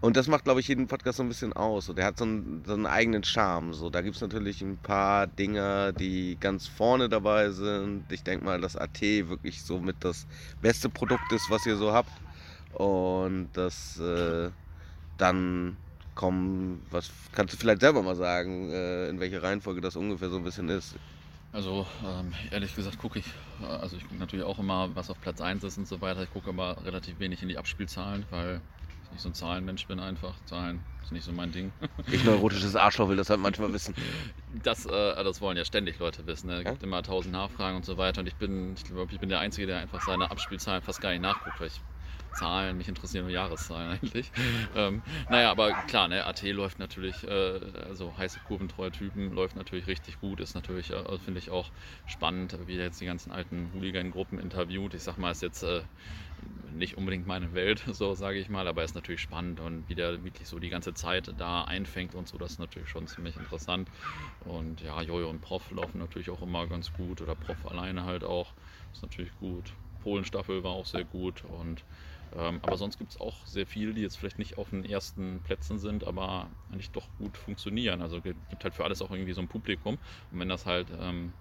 und das macht, glaube ich, jeden Podcast so ein bisschen aus. So, der hat so einen, so einen eigenen Charme. So, da gibt es natürlich ein paar Dinge, die ganz vorne dabei sind. Ich denke mal, dass AT wirklich so mit das beste Produkt ist, was ihr so habt. Und das äh, dann kommen, was kannst du vielleicht selber mal sagen, äh, in welcher Reihenfolge das ungefähr so ein bisschen ist? Also ähm, ehrlich gesagt gucke ich, äh, also ich gucke natürlich auch immer, was auf Platz 1 ist und so weiter. Ich gucke aber relativ wenig in die Abspielzahlen, weil ich so ein Zahlenmensch bin einfach. Zahlen ist nicht so mein Ding. Ich neurotisches Arschloch will das halt manchmal wissen. Das, äh, das wollen ja ständig Leute wissen. Ne? Es gibt immer tausend Nachfragen und so weiter. Und ich bin, ich glaube, ich bin der Einzige, der einfach seine Abspielzahlen fast gar nicht nachguckt, weil ich Zahlen, mich interessieren nur Jahreszahlen eigentlich. ähm, naja, aber klar, ne, AT läuft natürlich, äh, also heiße kurventreue Typen läuft natürlich richtig gut, ist natürlich, äh, finde ich auch spannend, wie er jetzt die ganzen alten Hooligan-Gruppen interviewt. Ich sag mal, ist jetzt äh, nicht unbedingt meine Welt, so sage ich mal, aber ist natürlich spannend und wie der wirklich so die ganze Zeit da einfängt und so, das ist natürlich schon ziemlich interessant. Und ja, Jojo und Prof laufen natürlich auch immer ganz gut oder Prof alleine halt auch, ist natürlich gut. Polenstaffel war auch sehr gut und ähm, aber sonst gibt es auch sehr viele, die jetzt vielleicht nicht auf den ersten Plätzen sind, aber eigentlich doch gut funktionieren. Also gibt halt für alles auch irgendwie so ein Publikum. Und wenn das halt, ähm,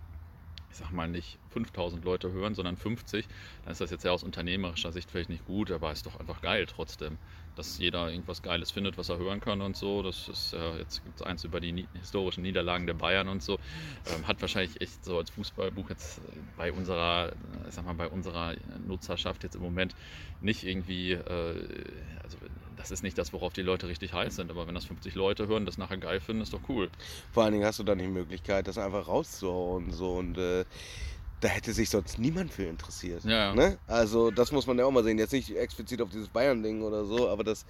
ich sag mal, nicht 5000 Leute hören, sondern 50, dann ist das jetzt ja aus unternehmerischer Sicht vielleicht nicht gut, aber ist doch einfach geil trotzdem, dass jeder irgendwas Geiles findet, was er hören kann und so. Das ist, äh, jetzt gibt es eins über die historischen Niederlagen der Bayern und so. Ähm, hat wahrscheinlich echt so als Fußballbuch jetzt bei unserer, äh, ich sag mal, bei unserer Nutzerschaft jetzt im Moment nicht irgendwie, äh, also das ist nicht das, worauf die Leute richtig heiß sind, aber wenn das 50 Leute hören, das nachher geil finden, ist doch cool. Vor allen Dingen hast du dann die Möglichkeit, das einfach rauszuhauen und so und äh, da hätte sich sonst niemand für interessiert. Ja, ja. Ne? Also das muss man ja auch mal sehen. Jetzt nicht explizit auf dieses Bayern-Ding oder so, aber das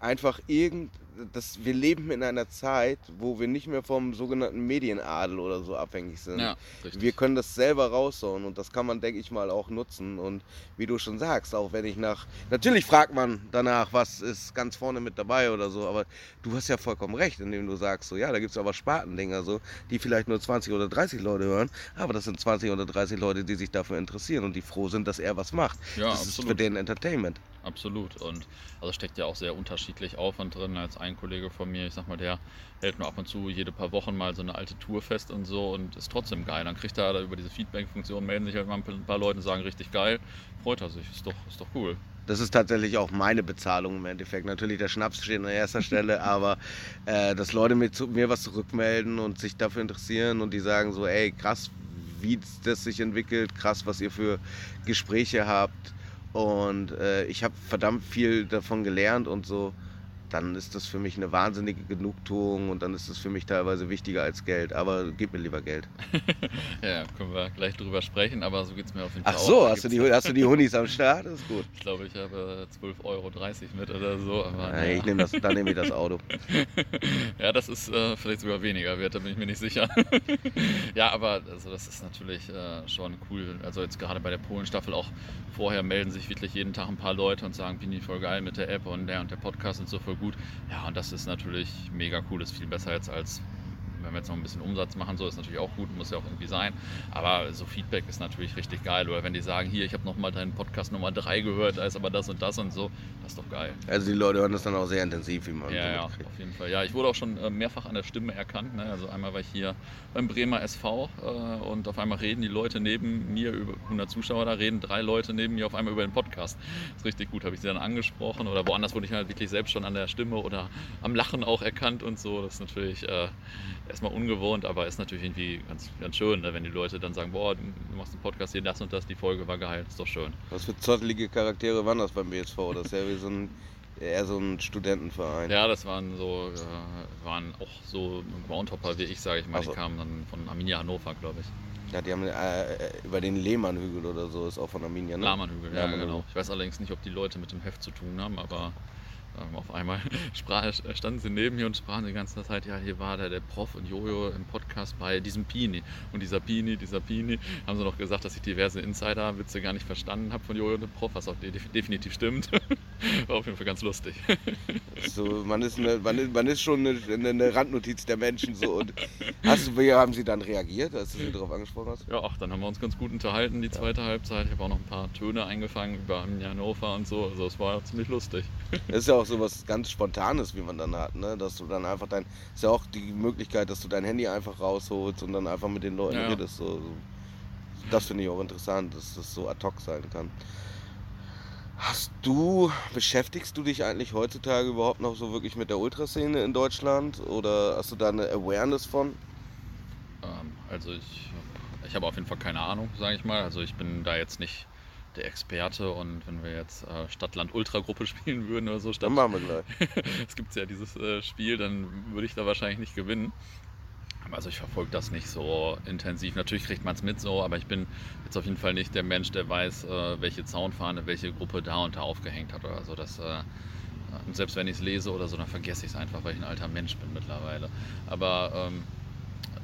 einfach irgend, das, wir leben in einer Zeit, wo wir nicht mehr vom sogenannten Medienadel oder so abhängig sind. Ja. Wir können das selber raushauen und das kann man, denke ich mal, auch nutzen. Und wie du schon sagst, auch wenn ich nach. Natürlich fragt man danach, was ist ganz vorne mit dabei oder so, aber du hast ja vollkommen recht, indem du sagst, so ja, da gibt es aber Spartendinger, so, die vielleicht nur 20 oder 30 Leute hören, aber das sind 20 oder 30 Leute, die sich dafür interessieren und die froh sind, dass er was macht. ja, das ist für absolut. den Entertainment. Absolut. Und also steckt ja auch sehr unterschiedlich Aufwand drin. Als ein Kollege von mir, ich sag mal, der hält nur ab und zu jede paar Wochen mal so eine alte Tour fest und so und ist trotzdem geil. Dann kriegt er da über diese Feedback-Funktion, melden sich halt mal ein paar Leute und sagen, richtig geil, freut er sich. Ist doch, ist doch cool. Das ist tatsächlich auch meine Bezahlung im Endeffekt. Natürlich der Schnaps steht an erster Stelle, aber äh, dass Leute mir, zu, mir was zurückmelden und sich dafür interessieren und die sagen so, ey, krass, wie das sich entwickelt, krass, was ihr für Gespräche habt und äh, ich habe verdammt viel davon gelernt und so, dann ist das für mich eine wahnsinnige Genugtuung und dann ist das für mich teilweise wichtiger als Geld. Aber gib mir lieber Geld. Ja, können wir gleich drüber sprechen, aber so geht es mir auf jeden Fall Ach auch. so, Da hast du, die, hast du die Hunis am Start? Das ist gut. Ich glaube, ich habe 12,30 Euro mit oder so. Aber Ja, naja. ich nehme das, dann nehme ich das Auto. ja, das ist äh, vielleicht sogar weniger wert, da bin ich mir nicht sicher. ja, aber also das ist natürlich äh, schon cool. Also jetzt gerade bei der Polen-Staffel auch vorher melden sich wirklich jeden Tag ein paar Leute und sagen, bin ich voll geil mit der App und der und der Podcast und so voll gut. Ja, und das ist natürlich mega cool, ist viel besser jetzt als wenn wir jetzt noch ein bisschen Umsatz machen, so ist natürlich auch gut, muss ja auch irgendwie sein. Aber so Feedback ist natürlich richtig geil. Oder wenn die sagen, hier, ich habe nochmal deinen Podcast Nummer 3 gehört, da ist aber das und das und so, das ist doch geil. Also die Leute hören das dann auch sehr intensiv, wie man Ja, ja, auf jeden Fall. Ja, ich wurde auch schon äh, mehrfach an der Stimme erkannt. Ne? Also einmal war ich hier beim Bremer SV äh, und auf einmal reden die Leute neben mir, über 100 Zuschauer, da reden drei Leute neben mir auf einmal über den Podcast. Das ist richtig gut, habe ich sie dann angesprochen. Oder woanders wurde ich halt wirklich selbst schon an der Stimme oder am Lachen auch erkannt und so. Das ist natürlich äh, erstmal ungewohnt, aber ist natürlich irgendwie ganz, ganz schön, ne? wenn die Leute dann sagen, boah, du machst einen Podcast hier, das und das, die Folge war geil, ist doch schön. Was für zottelige Charaktere waren das beim BSV? Das ist ja wie so ein, eher so ein Studentenverein. Ja, das waren so, äh, waren auch so Groundhopper wie ich, sage ich mal. So. Die kamen dann von Arminia Hannover, glaube ich. Ja, die haben äh, über den Lehmannhügel oder so, ist auch von Arminia, ne? Lahmannhügel, ja, Lahmannhügel. genau. Ich weiß allerdings nicht, ob die Leute mit dem Heft zu tun haben, aber ähm, auf einmal sprach, standen sie neben mir und sprachen die ganze Zeit, ja, hier war der, der Prof und Jojo im Podcast bei diesem Pini. Und dieser Pini, dieser Pini, haben sie noch gesagt, dass ich diverse Insider-Witze gar nicht verstanden habe von Jojo und dem Prof, was auch de definitiv stimmt. War auf jeden Fall ganz lustig. So, man, ist eine, man, ist, man ist schon eine, eine Randnotiz der Menschen. So. Und hast wie haben sie dann reagiert, als du sie darauf angesprochen hast? Ja, ach, dann haben wir uns ganz gut unterhalten, die zweite Halbzeit. Ich habe auch noch ein paar Töne eingefangen über Hannover und so. Also es war ziemlich lustig. Das ist ja auch so was ganz Spontanes, wie man dann hat, ne? Dass du dann einfach dein. Ist ja auch die Möglichkeit, dass du dein Handy einfach rausholst und dann einfach mit den Leuten Ja. redest. So. so. Das finde ich auch interessant, dass das so ad hoc sein kann. Hast du, beschäftigst du dich eigentlich heutzutage überhaupt noch so wirklich mit der Ultraszene in Deutschland? Oder hast du da eine Awareness von? Ähm, also ich, ich habe auf jeden Fall keine Ahnung, sage ich mal. Also ich bin da jetzt nicht der Experte und wenn wir jetzt äh, Stadt-Land-Ultra-Gruppe spielen würden oder so, Dann Stadt, machen wir gleich. es gibt ja dieses äh, Spiel, dann würde ich da wahrscheinlich nicht gewinnen. Aber Also ich verfolge das nicht so intensiv. Natürlich kriegt man es mit so, aber ich bin jetzt auf jeden Fall nicht der Mensch, der weiß, äh, welche Zaunfahne welche Gruppe da und da aufgehängt hat oder so. Das, äh, und selbst wenn ich es lese oder so, dann vergesse ich es einfach, weil ich ein alter Mensch bin mittlerweile. Aber ähm,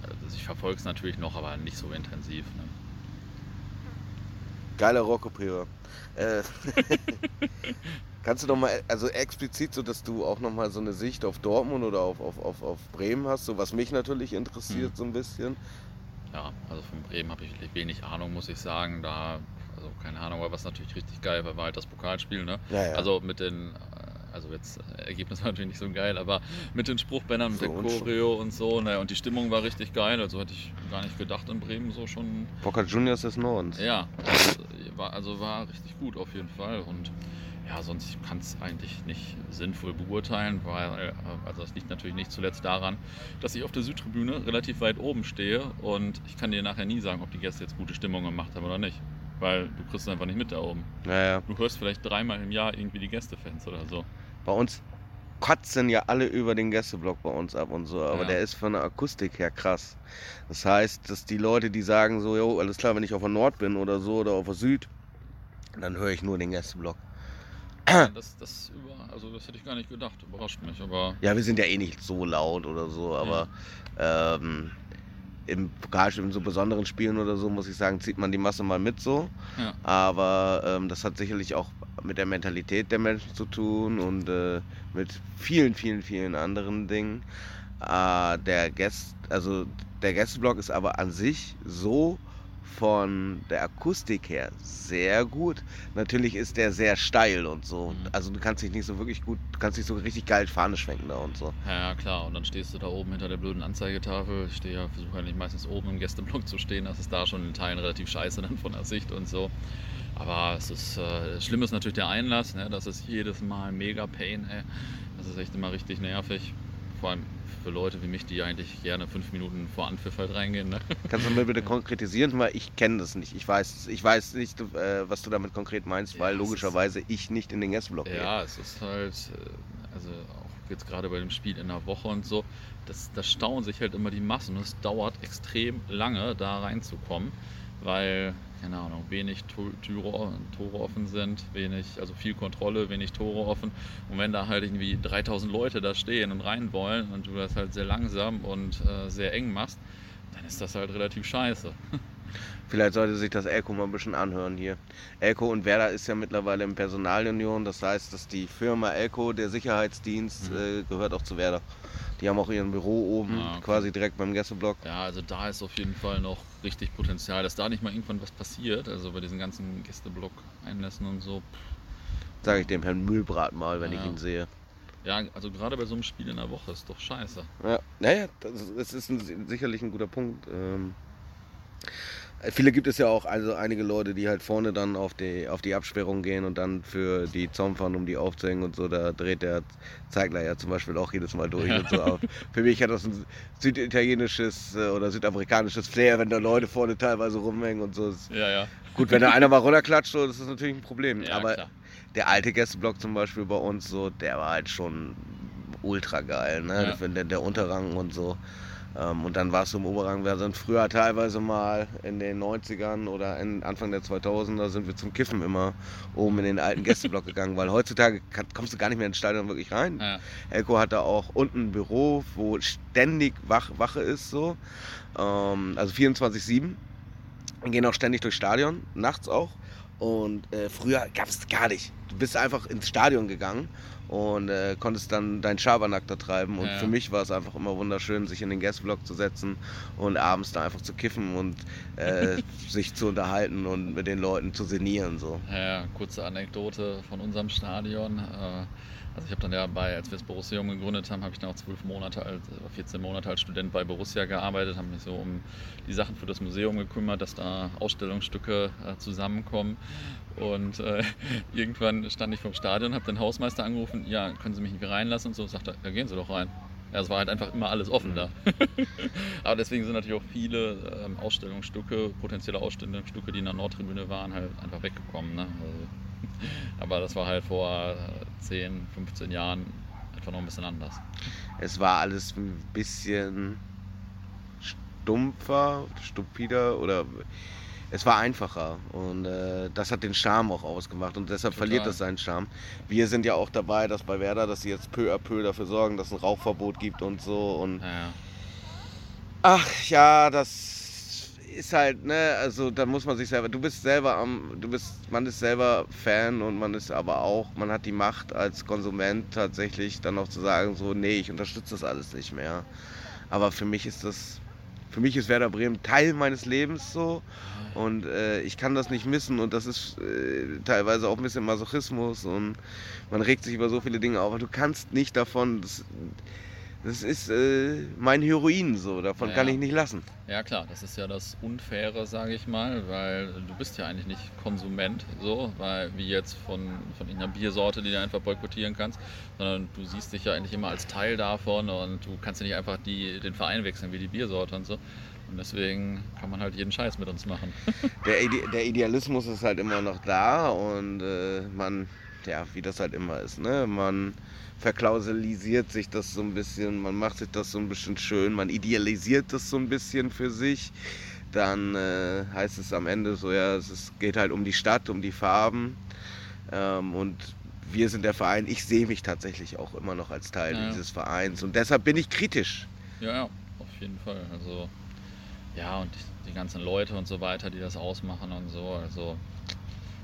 also ich verfolge es natürlich noch, aber nicht so intensiv. Ne? Geiler Rockopera. Äh, kannst du noch mal, also explizit so, dass du auch noch mal so eine Sicht auf Dortmund oder auf, auf, auf, auf Bremen hast, so was mich natürlich interessiert Mhm. so ein bisschen. Ja, also von Bremen habe ich wenig Ahnung, muss ich sagen. Da, also keine Ahnung, aber was natürlich richtig geil war, war halt das Pokalspiel. Ne? Ja, ja. Also mit den, also jetzt äh, Ergebnis war natürlich nicht so geil, aber mit den Spruchbändern, mit Für der schon. Choreo und so, ne, und die Stimmung war richtig geil. Also hätte ich gar nicht gedacht in Bremen so schon. Boca Juniors des Nordens. Ja, also war, also war richtig gut auf jeden Fall. Und ja, sonst kann es eigentlich nicht sinnvoll beurteilen, weil äh, also das liegt natürlich nicht zuletzt daran, dass ich auf der Südtribüne relativ weit oben stehe und ich kann dir nachher nie sagen, ob die Gäste jetzt gute Stimmung gemacht haben oder nicht. Weil du kriegst es einfach nicht mit da oben. Naja, Du hörst vielleicht dreimal im Jahr irgendwie die Gästefans oder so. Bei uns kotzen ja alle über den Gästeblock bei uns ab und so, aber Ja. der ist von der Akustik her krass. Das heißt, dass die Leute, die sagen so, jo, alles klar, wenn ich auf der Nord bin oder so oder auf der Süd, dann höre ich nur den Gästeblock. Das, das, über, also das hätte ich gar nicht gedacht, überrascht mich. Aber Ja, wir sind ja eh nicht so laut oder so, aber ähm, im Pokalspiel, in so besonderen Spielen oder so, muss ich sagen, zieht man die Masse mal mit so. Ja. Aber ähm, das hat sicherlich auch mit der Mentalität der Menschen zu tun und äh, mit vielen, vielen, vielen anderen Dingen. Äh, der Gäst, also der Gästeblock ist aber an sich so von der Akustik her sehr gut. Natürlich ist der sehr steil und so. Mhm. Also du kannst dich nicht so wirklich gut, du kannst dich so richtig geil Fahne schwenken da und so. Ja, klar. Und dann stehst du da oben hinter der blöden Anzeigetafel. Ich stehe ja, versuche eigentlich meistens oben im Gästeblock zu stehen. Das ist da schon in Teilen relativ scheiße dann von der Sicht und so. Aber es ist, äh, schlimm ist natürlich der Einlass. Ne? Das ist jedes Mal mega Pain. Ey. Das ist echt immer richtig nervig. Vor allem für Leute wie mich, die eigentlich gerne fünf Minuten vor Anpfiff halt reingehen. Ne? Kannst du mir bitte konkretisieren, weil ich kenne das nicht. Ich weiß, ich weiß nicht, äh, was du damit konkret meinst, Ja, weil es logischerweise ich nicht in den Gästeblock gehe. Ja, es ist halt, äh, also auch jetzt gerade bei dem Spiel in der Woche und so, das, das stauen sich halt immer die Massen und es dauert extrem lange, da reinzukommen, weil, keine Ahnung, wenig To- Türe, Tore offen sind, wenig, also viel Kontrolle, wenig Tore offen. Und wenn da halt irgendwie 3000 Leute da stehen und rein wollen und du das halt sehr langsam und äh, sehr eng machst, dann ist das halt relativ scheiße. Vielleicht sollte sich das Elko mal ein bisschen anhören hier. Elko und Werder ist ja mittlerweile in Personalunion. Das heißt, dass die Firma Elko, der Sicherheitsdienst, Mhm. äh, gehört auch zu Werder. Die haben auch ihren Büro oben, Ah, okay. quasi direkt beim Gästeblock. Ja, also da ist auf jeden Fall noch richtig Potenzial, dass da nicht mal irgendwann was passiert. Also bei diesen ganzen Gästeblock-Einlässen und so. Sage ich dem Herrn Mühlbrat mal, wenn ich Ja. ihn sehe. Ja, also gerade bei so einem Spiel in der Woche ist doch scheiße. Ja, naja, das ist, das ist ein, sicherlich ein guter Punkt. Ähm, viele gibt es ja auch, also einige Leute, die halt vorne dann auf die, auf die Absperrung gehen und dann für die Zaun fahren, um die aufzuhängen und so. Da dreht der Zeigler ja zum Beispiel auch jedes Mal durch und so auf. Für mich hat das ein süditalienisches äh, oder südamerikanisches Flair, wenn da Leute vorne teilweise rumhängen und so. Ja, ja. Gut, wenn da einer mal runterklatscht, so, das ist natürlich ein Problem. Ja, Aber klar. der alte Gästeblock zum Beispiel bei uns, so, der war halt schon ultra geil, ne? Ja. Der, der Unterrang und so. Ähm, und dann war es so im Oberrang, wir sind früher teilweise mal in den 90ern oder Anfang der 2000er sind wir zum Kiffen immer oben in den alten Gästeblock gegangen, weil heutzutage kommst du gar nicht mehr ins Stadion wirklich rein. Ja, Elko hat da auch unten ein Büro, wo ständig Wach, Wache ist, so. Ähm, also 24-7. Wir gehen auch ständig durchs Stadion, nachts auch. Und äh, früher gab es gar nicht. Du bist einfach ins Stadion gegangen und äh, konntest dann deinen Schabernack da treiben. Und Ja, für mich war es einfach immer wunderschön, sich in den Gästeblock zu setzen und abends da einfach zu kiffen und äh, sich zu unterhalten und mit den Leuten zu sinnieren. So. Ja, ja, kurze Anekdote von unserem Stadion. Also ich habe dann ja bei, als wir das Borussium gegründet haben, habe ich dann auch zwölf Monate als, oder 14 Monate als Student bei Borussia gearbeitet, habe mich so um die Sachen für das Museum gekümmert, dass da Ausstellungsstücke äh, zusammenkommen. Und äh, irgendwann stand ich vom Stadion, habe den Hausmeister angerufen, ja, können Sie mich nicht reinlassen und so, sagt er, ja, gehen Sie doch rein. Ja, es war halt einfach immer alles offen da. Aber deswegen sind natürlich auch viele ähm, Ausstellungsstücke, potenzielle Ausstellungsstücke, die in der Nordtribüne waren, halt einfach weggekommen. Ne? Also, aber das war halt vor äh, 10, 15 Jahren einfach noch ein bisschen anders. Es war alles ein bisschen stumpfer, stupider oder es war einfacher und äh, das hat den Charme auch ausgemacht und deshalb Total. verliert es seinen Charme. Wir sind ja auch dabei, dass bei Werder, dass sie jetzt peu à peu dafür sorgen, dass es ein Rauchverbot gibt und so und Ja, ja. ach ja, das ist halt, ne, also da muss man sich selber, du bist selber am, du bist, man ist selber Fan und man ist aber auch, man hat die Macht als Konsument tatsächlich dann auch zu sagen, so, nee, ich unterstütze das alles nicht mehr. Aber für mich ist das, für mich ist Werder Bremen Teil meines Lebens so und äh, ich kann das nicht missen und das ist äh, teilweise auch ein bisschen Masochismus und man regt sich über so viele Dinge auf, aber du kannst nicht davon, das, das ist äh, mein Heroin so, davon Ja. kann ich nicht lassen. Ja klar, das ist ja das Unfaire, sage ich mal, weil du bist ja eigentlich nicht Konsument, so, weil wie jetzt von, von irgendeiner Biersorte, die du einfach boykottieren kannst, sondern du siehst dich ja eigentlich immer als Teil davon und du kannst ja nicht einfach die, den Verein wechseln wie die Biersorte und so. Und deswegen kann man halt jeden Scheiß mit uns machen. Der, Ide der Idealismus ist halt immer noch da und äh, man, ja, wie das halt immer ist, ne? Man verklausulisiert sich das so ein bisschen, man macht sich das so ein bisschen schön, man idealisiert das so ein bisschen für sich. Dann äh, heißt es am Ende so, ja, es ist, geht halt um die Stadt, um die Farben. Ähm, und wir sind der Verein. Ich sehe mich tatsächlich auch immer noch als Teil Ja. dieses Vereins. Und deshalb bin ich kritisch. Ja, ja, auf jeden Fall. Also, ja, und die, die ganzen Leute und so weiter, die das ausmachen und so. Also,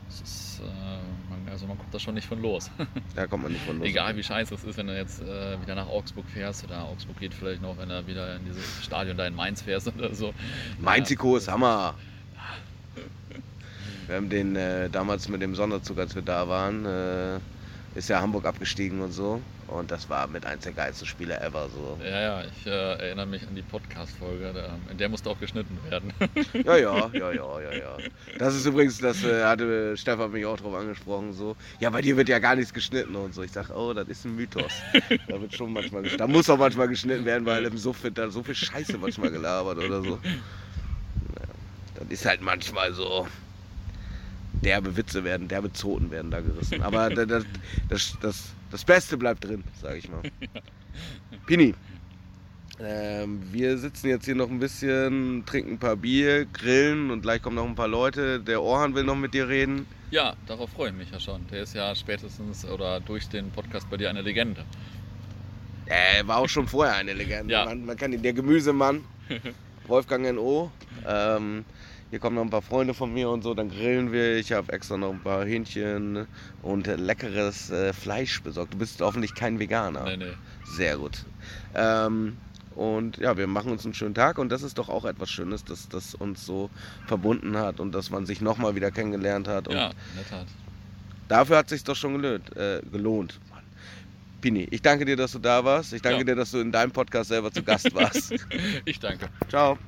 es ist, äh, man, also man kommt da schon nicht von los. Da kommt man nicht von los. Egal wie scheiße es ist, wenn du jetzt äh, wieder nach Augsburg fährst oder Augsburg geht vielleicht noch, wenn du wieder in dieses Stadion da in Mainz fährst oder so. Meinziko ist Hammer. Wir haben den äh, damals mit dem Sonderzug, als wir da waren, äh, ist ja Hamburg abgestiegen und so. Und das war mit eins der geilsten Spiele ever. So. Ja, ja, ich äh, erinnere mich an die Podcast-Folge, in der musste auch geschnitten werden. Ja, ja, ja, ja, ja, ja. Das ist übrigens, das äh, hatte Stefan mich auch drauf angesprochen, so. Ja, bei dir wird ja gar nichts geschnitten und so. Ich sag, oh, das ist ein Mythos. Da wird schon manchmal geschnitten. Da muss auch manchmal geschnitten werden, weil im Suff wird da so viel Scheiße manchmal gelabert oder so. Naja, das ist halt manchmal so. Derbe Witze werden, derbe Zoten werden da gerissen. Aber da- das, das, das, das Beste bleibt drin, sag ich mal. Pini, ähm, wir sitzen jetzt hier noch ein bisschen, trinken ein paar Bier, grillen und gleich kommen noch ein paar Leute. Der Orhan will noch mit dir reden. ja, darauf freue ich mich ja schon. Der ist ja spätestens oder durch den Podcast bei dir eine Legende. Er war auch schon vorher eine Legende. Ja. Man, man kann ihn, der Gemüsemann, Wolfgang N.O. Ähm, hier kommen noch ein paar Freunde von mir und so, dann grillen wir. Ich habe extra noch ein paar Hähnchen und leckeres äh, Fleisch besorgt. Du bist hoffentlich kein Veganer. Nee, nee. Sehr gut. Ähm, und ja, wir machen uns einen schönen Tag und das ist doch auch etwas Schönes, dass das uns so verbunden hat und dass man sich nochmal wieder kennengelernt hat. Und Ja, in der Tat. dafür hat sich doch schon gelohnt. Äh, gelohnt. Pini, ich danke dir, dass du da warst. Ich danke Ja. dir, dass du in deinem Podcast selber zu Gast warst. Ich danke. Ciao.